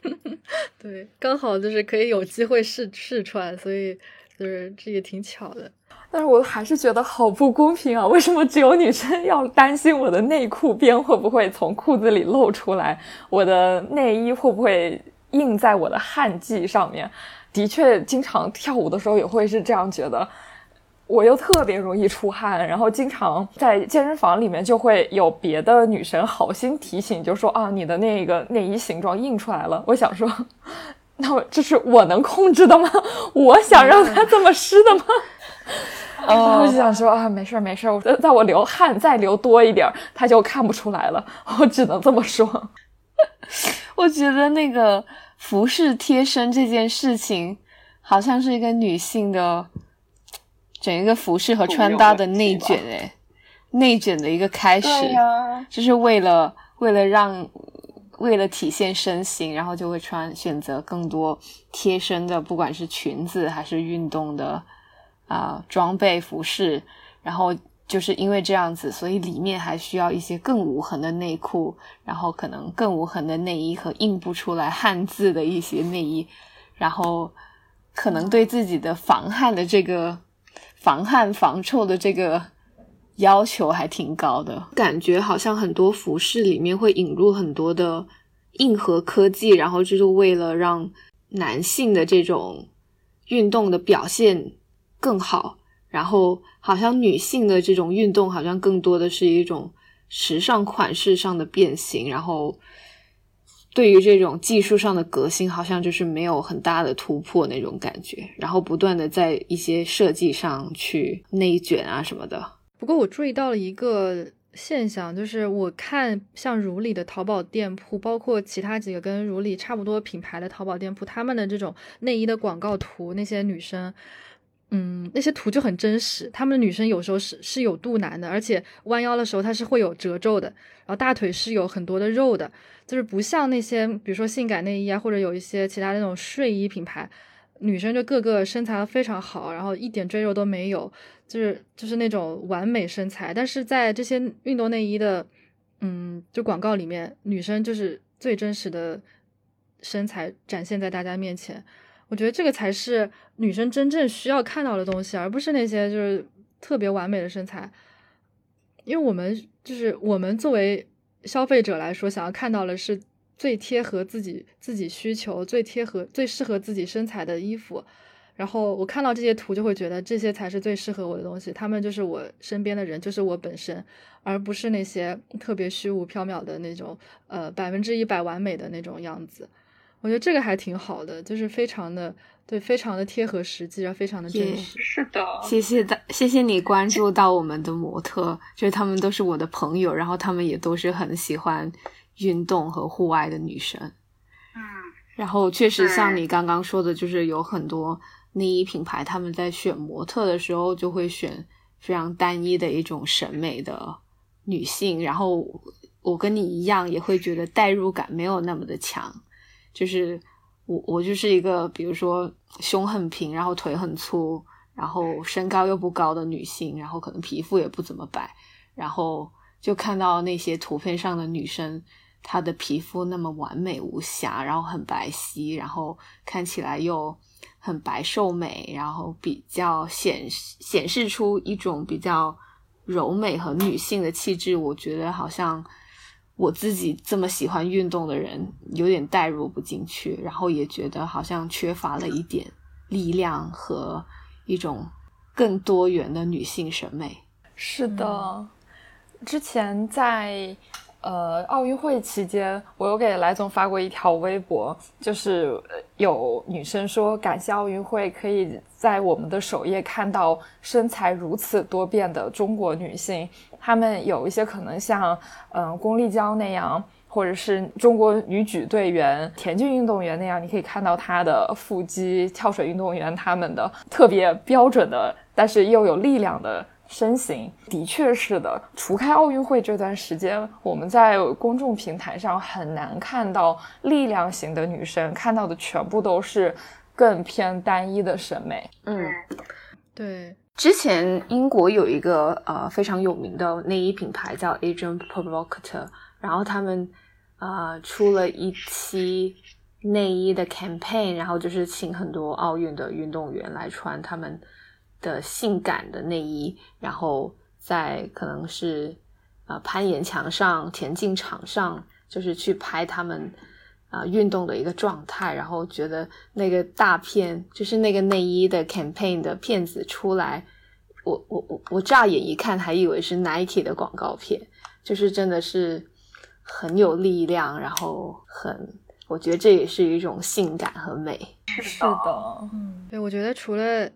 对，刚好就是可以有机会试试穿，所以就是这也挺巧的。但是我还是觉得好不公平啊！为什么只有女生要担心我的内裤边会不会从裤子里露出来，我的内衣会不会印在我的汗迹上面？的确，经常跳舞的时候也会是这样觉得。我又特别容易出汗，然后经常在健身房里面就会有别的女生好心提醒，就说啊，你的那个内衣形状印出来了。我想说，那我这是我能控制的吗？我想让它这么湿的吗？我就想说啊，没事儿没事儿，我在我流汗再流多一点儿，它就看不出来了。我只能这么说。我觉得那个服饰贴身这件事情，好像是一个女性的整一个服饰和穿搭的内卷诶，内卷的一个开始，就是为了为了让为了体现身形，然后就会穿选择更多贴身的，不管是裙子还是运动的啊、装备服饰，然后就是因为这样子，所以里面还需要一些更无痕的内裤，然后可能更无痕的内衣和印不出来汉字的一些内衣，然后可能对自己的防汗的这个防汗防臭的这个要求还挺高的，感觉好像很多服饰里面会引入很多的硬核科技，然后就是为了让男性的这种运动的表现更好，然后好像女性的这种运动好像更多的是一种时尚款式上的变形，然后对于这种技术上的革新，好像就是没有很大的突破那种感觉，然后不断的在一些设计上去内卷啊什么的。不过我注意到了一个现象，就是我看像如里的淘宝店铺，包括其他几个跟如里差不多品牌的淘宝店铺，他们的这种内衣的广告图，那些女生，嗯，那些图就很真实。他们的女生有时候是是有肚腩的，而且弯腰的时候它是会有褶皱的，然后大腿是有很多的肉的，就是不像那些比如说性感内衣啊，或者有一些其他那种睡衣品牌，女生就个个身材都非常好，然后一点赘肉都没有，就是就是那种完美身材。但是在这些运动内衣的，嗯，就广告里面，女生就是最真实的身材展现在大家面前。我觉得这个才是女生真正需要看到的东西，而不是那些就是特别完美的身材。因为我们就是我们作为消费者来说，想要看到的是最贴合自己自己需求、最贴合、最适合自己身材的衣服。然后我看到这些图，就会觉得这些才是最适合我的东西。他们就是我身边的人，就是我本身，而不是那些特别虚无缥缈的那种，呃，百分之一百完美的那种样子。我觉得这个还挺好的，就是非常的对，非常的贴合实际，然后非常的真实。是的，谢谢大，谢谢你关注到我们的模特，就是他们都是我的朋友，然后他们也都是很喜欢运动和户外的女生。嗯，然后确实像你刚刚说的，就是有很多内衣品牌，他们在选模特的时候就会选非常单一的一种审美的女性，然后我跟你一样，也会觉得代入感没有那么的强，就是我我就是一个比如说胸很平，然后腿很粗，然后身高又不高的女性，然后可能皮肤也不怎么白，然后就看到那些图片上的女生，她的皮肤那么完美无瑕，然后很白皙，然后看起来又很白瘦美，然后比较显显示出一种比较柔美和女性的气质。我觉得好像我自己这么喜欢运动的人，有点代入不进去，然后也觉得好像缺乏了一点力量和一种更多元的女性审美。是的，之前在呃，奥运会期间，我有给来总发过一条微博，就是有女生说感谢奥运会，可以在我们的首页看到身材如此多变的中国女性。她们有一些可能像嗯龚丽娇那样，或者是中国女举队员、田径运动员那样，你可以看到她的腹肌；跳水运动员她们的特别标准的，但是又有力量的。身形的确是的，除开奥运会这段时间，我们在公众平台上很难看到力量型的女生，看到的全部都是更偏单一的审美。嗯，对，之前英国有一个呃非常有名的内衣品牌叫 Agent Provocateur，然后他们呃出了一期内衣的 campaign，然后就是请很多奥运的运动员来穿他们。的性感的内衣，然后在可能是啊攀岩墙上、田径场上，就是去拍他们啊运动的一个状态，然后觉得那个大片就是那个内衣的 campaign 的片子出来，我我我我乍眼一看还以为是 Nike 的广告片，就是真的是很有力量，然后很，我觉得这也是一种性感和美。是的，嗯，对，我觉得除了。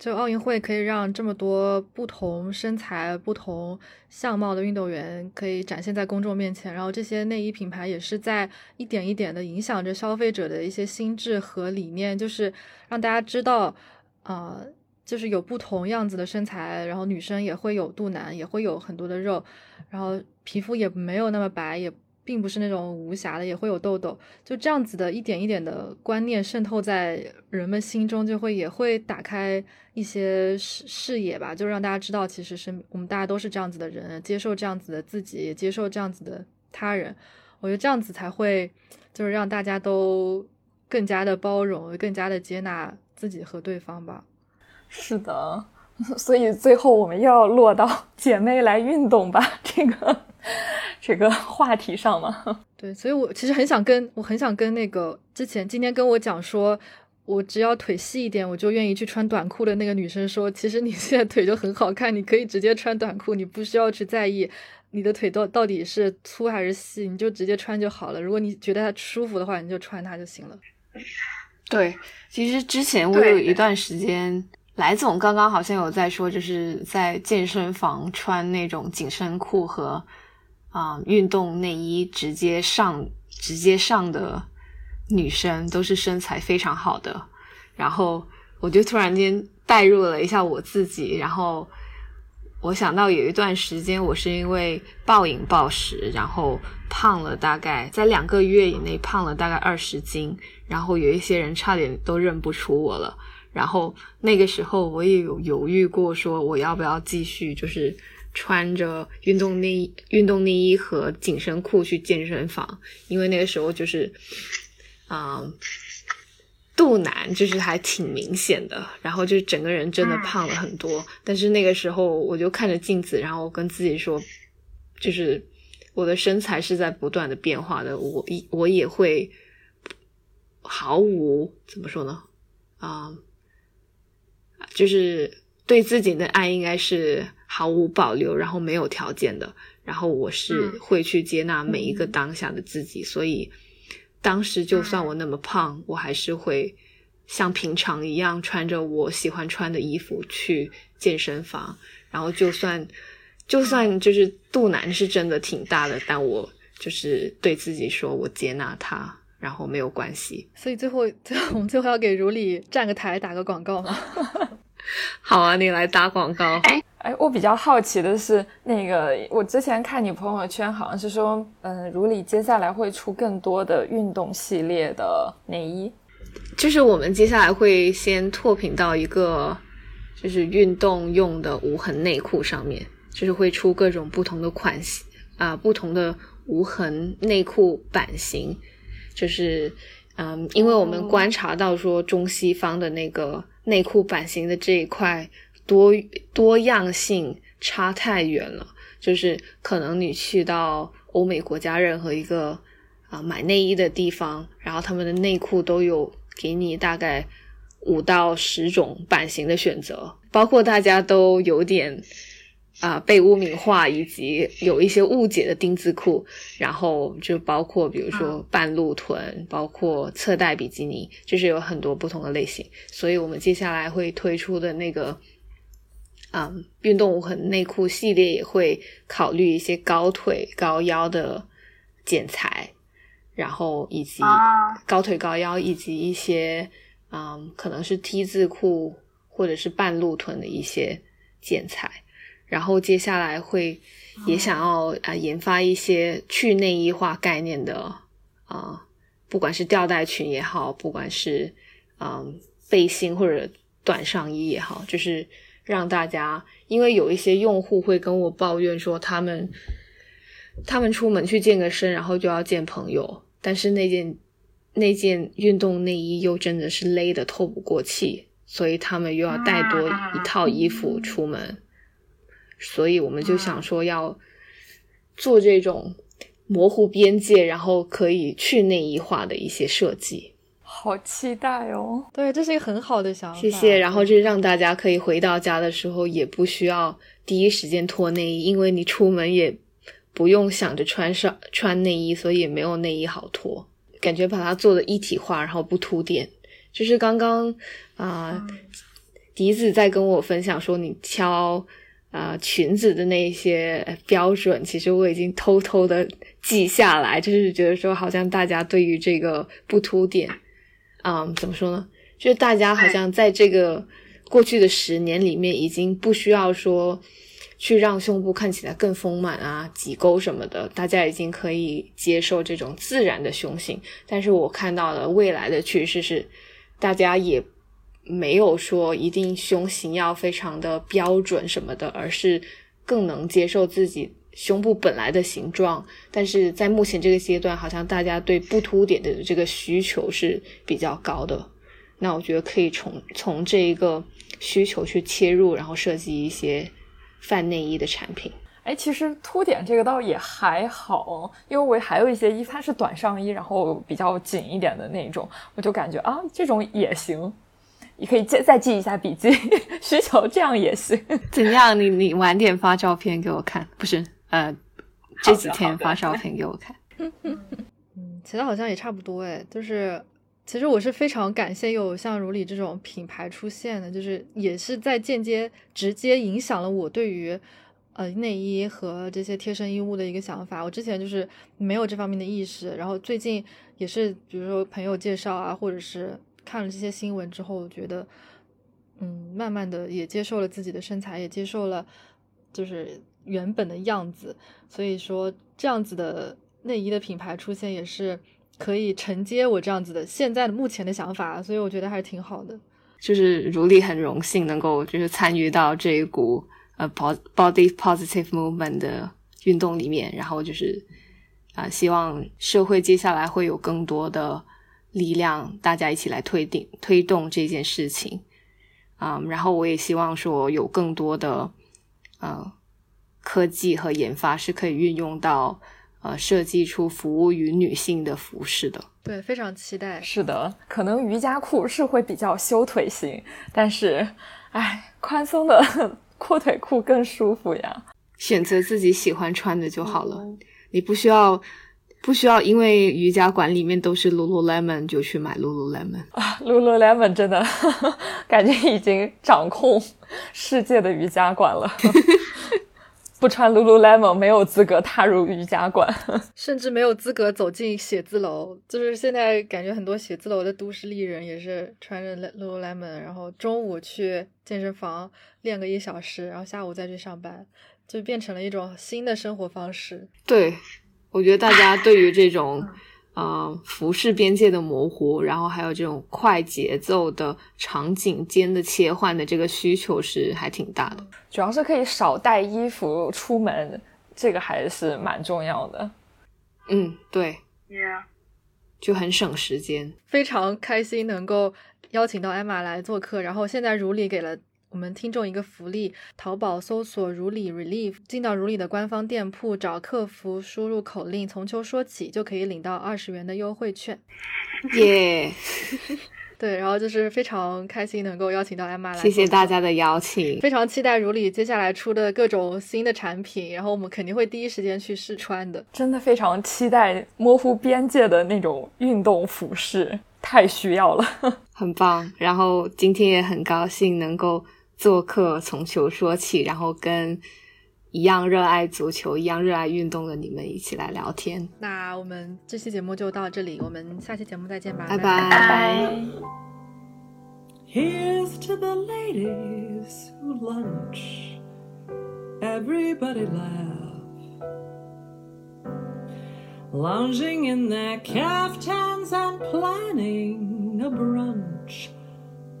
就奥运会可以让这么多不同身材、不同相貌的运动员可以展现在公众面前，然后这些内衣品牌也是在一点一点的影响着消费者的一些心智和理念，就是让大家知道，啊，就是有不同样子的身材，然后女生也会有肚腩，也会有很多的肉，然后皮肤也没有那么白，也。并不是那种无瑕的，也会有痘痘，就这样子的一点一点的观念渗透在人们心中，就会也会打开一些视视野吧，就让大家知道，其实是我们大家都是这样子的人，接受这样子的自己，也接受这样子的他人。我觉得这样子才会，就是让大家都更加的包容，更加的接纳自己和对方吧。是的，所以最后我们要落到姐妹来运动吧，这个。这个话题上嘛，对，所以我其实很想跟我很想跟那个之前今天跟我讲说，我只要腿细一点，我就愿意去穿短裤的那个女生说，其实你现在腿就很好看，你可以直接穿短裤，你不需要去在意你的腿到到底是粗还是细，你就直接穿就好了。如果你觉得它舒服的话，你就穿它就行了。对，其实之前我有一段时间，来总刚刚好像有在说，就是在健身房穿那种紧身裤和。啊，运动内衣直接上直接上的女生都是身材非常好的，然后我就突然间代入了一下我自己，然后我想到有一段时间我是因为暴饮暴食，然后胖了大概在两个月以内胖了大概二十斤，然后有一些人差点都认不出我了，然后那个时候我也有犹豫过，说我要不要继续就是。穿着运动内衣运动内衣和紧身裤去健身房，因为那个时候就是，啊，肚腩就是还挺明显的，然后就整个人真的胖了很多。但是那个时候我就看着镜子，然后跟自己说，就是我的身材是在不断的变化的，我一我也会毫无怎么说呢？啊，就是对自己的爱应该是。毫无保留，然后没有条件的，然后我是会去接纳每一个当下的自己，所以当时就算我那么胖，我还是会像平常一样穿着我喜欢穿的衣服去健身房，然后就算就算就是肚腩是真的挺大的，但我就是对自己说我接纳它，然后没有关系。所以最后最后我们最后要给如里站个台打个广告吗？好啊，你来打广告。哎哎，我比较好奇的是，那个我之前看你朋友圈，好像是说，嗯，如里接下来会出更多的运动系列的内衣。就是我们接下来会先拓品到一个，就是运动用的无痕内裤上面，就是会出各种不同的款型啊，不同的无痕内裤版型。就是，嗯，因为我们观察到说中西方的那个。内裤版型的这一块多多样性差太远了，就是可能你去到欧美国家任何一个啊买内衣的地方，然后他们的内裤都有给你大概五到十种版型的选择，包括大家都有点啊、被污名化以及有一些误解的丁字裤，然后就包括比如说半露臀，包括侧带比基尼，就是有很多不同的类型。所以我们接下来会推出的那个，嗯，运动无痕内裤系列也会考虑一些高腿高腰的剪裁，然后以及啊高腿高腰以及一些嗯，可能是 T 字裤或者是半露臀的一些剪裁。然后接下来会也想要啊、呃研发一些去内衣化概念的啊、呃不管是吊带裙也好，不管是嗯背心或者短上衣也好，就是让大家，因为有一些用户会跟我抱怨说，他们他们出门去健个身，然后就要见朋友，但是那件那件运动内衣又真的是勒得透不过气，所以他们又要带多一套衣服出门。所以我们就想说要做这种模糊边界，然后可以去内衣化的一些设计。好期待哦！对，这是一个很好的想法。谢谢。然后就是让大家可以回到家的时候也不需要第一时间脱内衣，因为你出门也不用想着穿上穿内衣，所以也没有内衣好脱。感觉把它做的一体化，然后不凸点。就是刚刚啊，笛子在跟我分享说你挑啊、裙子的那些标准，其实我已经偷偷的记下来，就是觉得说好像大家对于这个不凸点，嗯，怎么说呢？就是大家好像在这个过去的十年里面，已经不需要说去让胸部看起来更丰满啊、挤沟什么的，大家已经可以接受这种自然的胸型。但是我看到了未来的趋势是，大家也没有说一定胸型要非常的标准什么的，而是更能接受自己胸部本来的形状。但是在目前这个阶段，好像大家对不凸点的这个需求是比较高的。那我觉得可以从从这一个需求去切入，然后设计一些泛内衣的产品。哎，其实凸点这个倒也还好，因为我还有一些衣服它是短上衣，然后比较紧一点的那种，我就感觉啊，这种也行，你可以再再记一下笔记，需求这样也是。怎样？你你晚点发照片给我看，不是呃，这几天发照片给我看。嗯，其他好像也差不多哎，就是其实我是非常感谢有像如里这种品牌出现的，就是也是在间接直接影响了我对于呃内衣和这些贴身衣物的一个想法。我之前就是没有这方面的意识，然后最近也是比如说朋友介绍啊，或者是看了这些新闻之后，我觉得嗯，慢慢的也接受了自己的身材，也接受了就是原本的样子。所以说，这样子的内衣的品牌出现，也是可以承接我这样子的现在的目前的想法，所以我觉得还是挺好的。就是如丽很荣幸能够就是参与到这一股呃 body positive movement 的运动里面，然后就是啊、希望社会接下来会有更多的力量，大家一起来推定推动这件事情。啊、然后我也希望说有更多的呃科技和研发是可以运用到呃设计出服务于女性的服饰的。对，非常期待。是的，可能瑜伽裤是会比较修腿型，但是，哎，宽松的 阔腿裤更舒服呀。选择自己喜欢穿的就好了，你不需要不需要因为瑜伽馆里面都是 Lululemon 就去买 Lululemon。啊，Lululemon 真的 感觉已经掌控世界的瑜伽馆了。不穿 Lululemon 没有资格踏入瑜伽馆。甚至没有资格走进写字楼。就是现在感觉很多写字楼的都市丽人也是穿着 Lululemon，然后中午去健身房练个一小时，然后下午再去上班，就变成了一种新的生活方式。对，我觉得大家对于这种呃服饰边界的模糊，然后还有这种快节奏的场景间的切换的这个需求是还挺大的。主要是可以少带衣服出门，这个还是蛮重要的。嗯，对，Yeah，就很省时间。非常开心能够邀请到艾玛来做客，然后现在如里给了我们听众一个福利，淘宝搜索如里 relief，进到如里的官方店铺找客服，输入口令从秋说起，就可以领到二十元的优惠券。耶、对，然后就是非常开心能够邀请到艾玛来，谢谢大家的邀请，非常期待如里接下来出的各种新的产品，然后我们肯定会第一时间去试穿的。真的非常期待模糊边界的那种运动服饰，太需要了，很棒。然后今天也很高兴能够做客，从球说起，然后跟。一样热爱足球、一样热爱运动的你们一起来聊天。那我们这期节目就到这里，我们下期节目再见吧，拜拜拜。Here's to the ladies who lunch. Everybody laugh. Lounging in their caftans and planning a brunch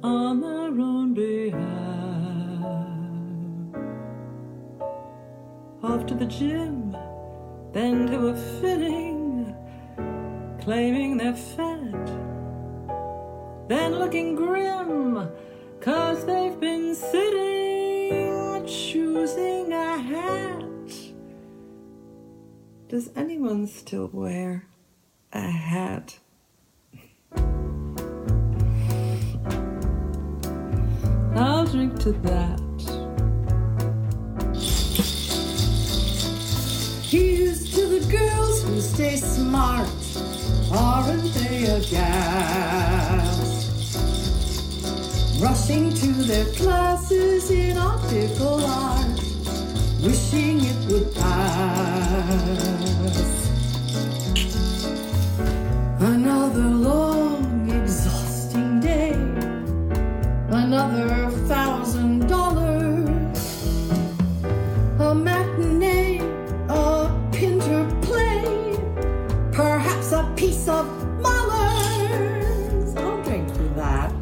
on their own behalf. off to the gym, then to a fitting, claiming they're fat, then looking grim, cause they've been sitting, choosing a hat. Does anyone still wear a hat? Drink to that. Here's to the girls who stay smart. Aren't they a gas? Rushing to their classes in optical art, wishing it would pass. Another long, Another thousand dollars. A matinee, a pinter play. Perhaps a piece of Mahler's. I'll drink for that.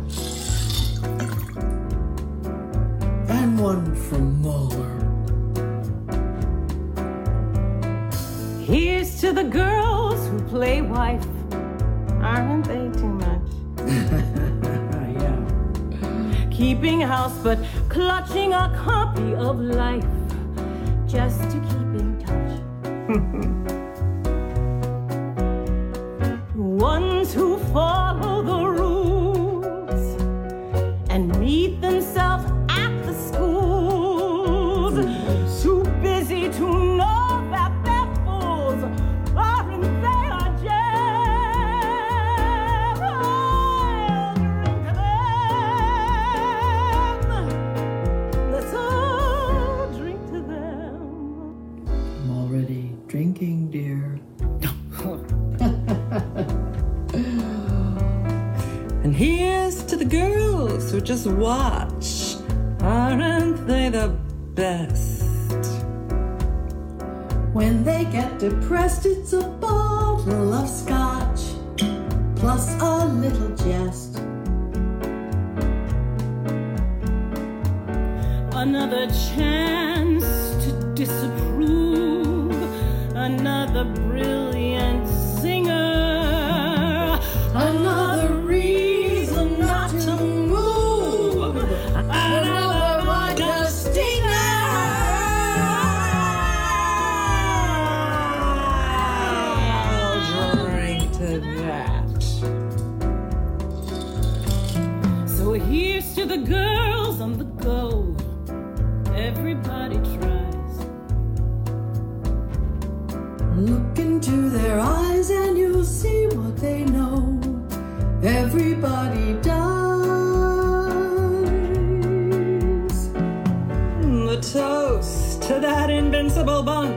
And one from Muller. Here's to the girls who play wife. Aren't they Keeping house, but clutching a copy of life just to keep in touch. Ones who follow the rules here's to the girls who just watch. Aren't they the best? When they get depressed, it's a bottle of scotch plus a little jest. Another chance to disapprove. Another Well, Bound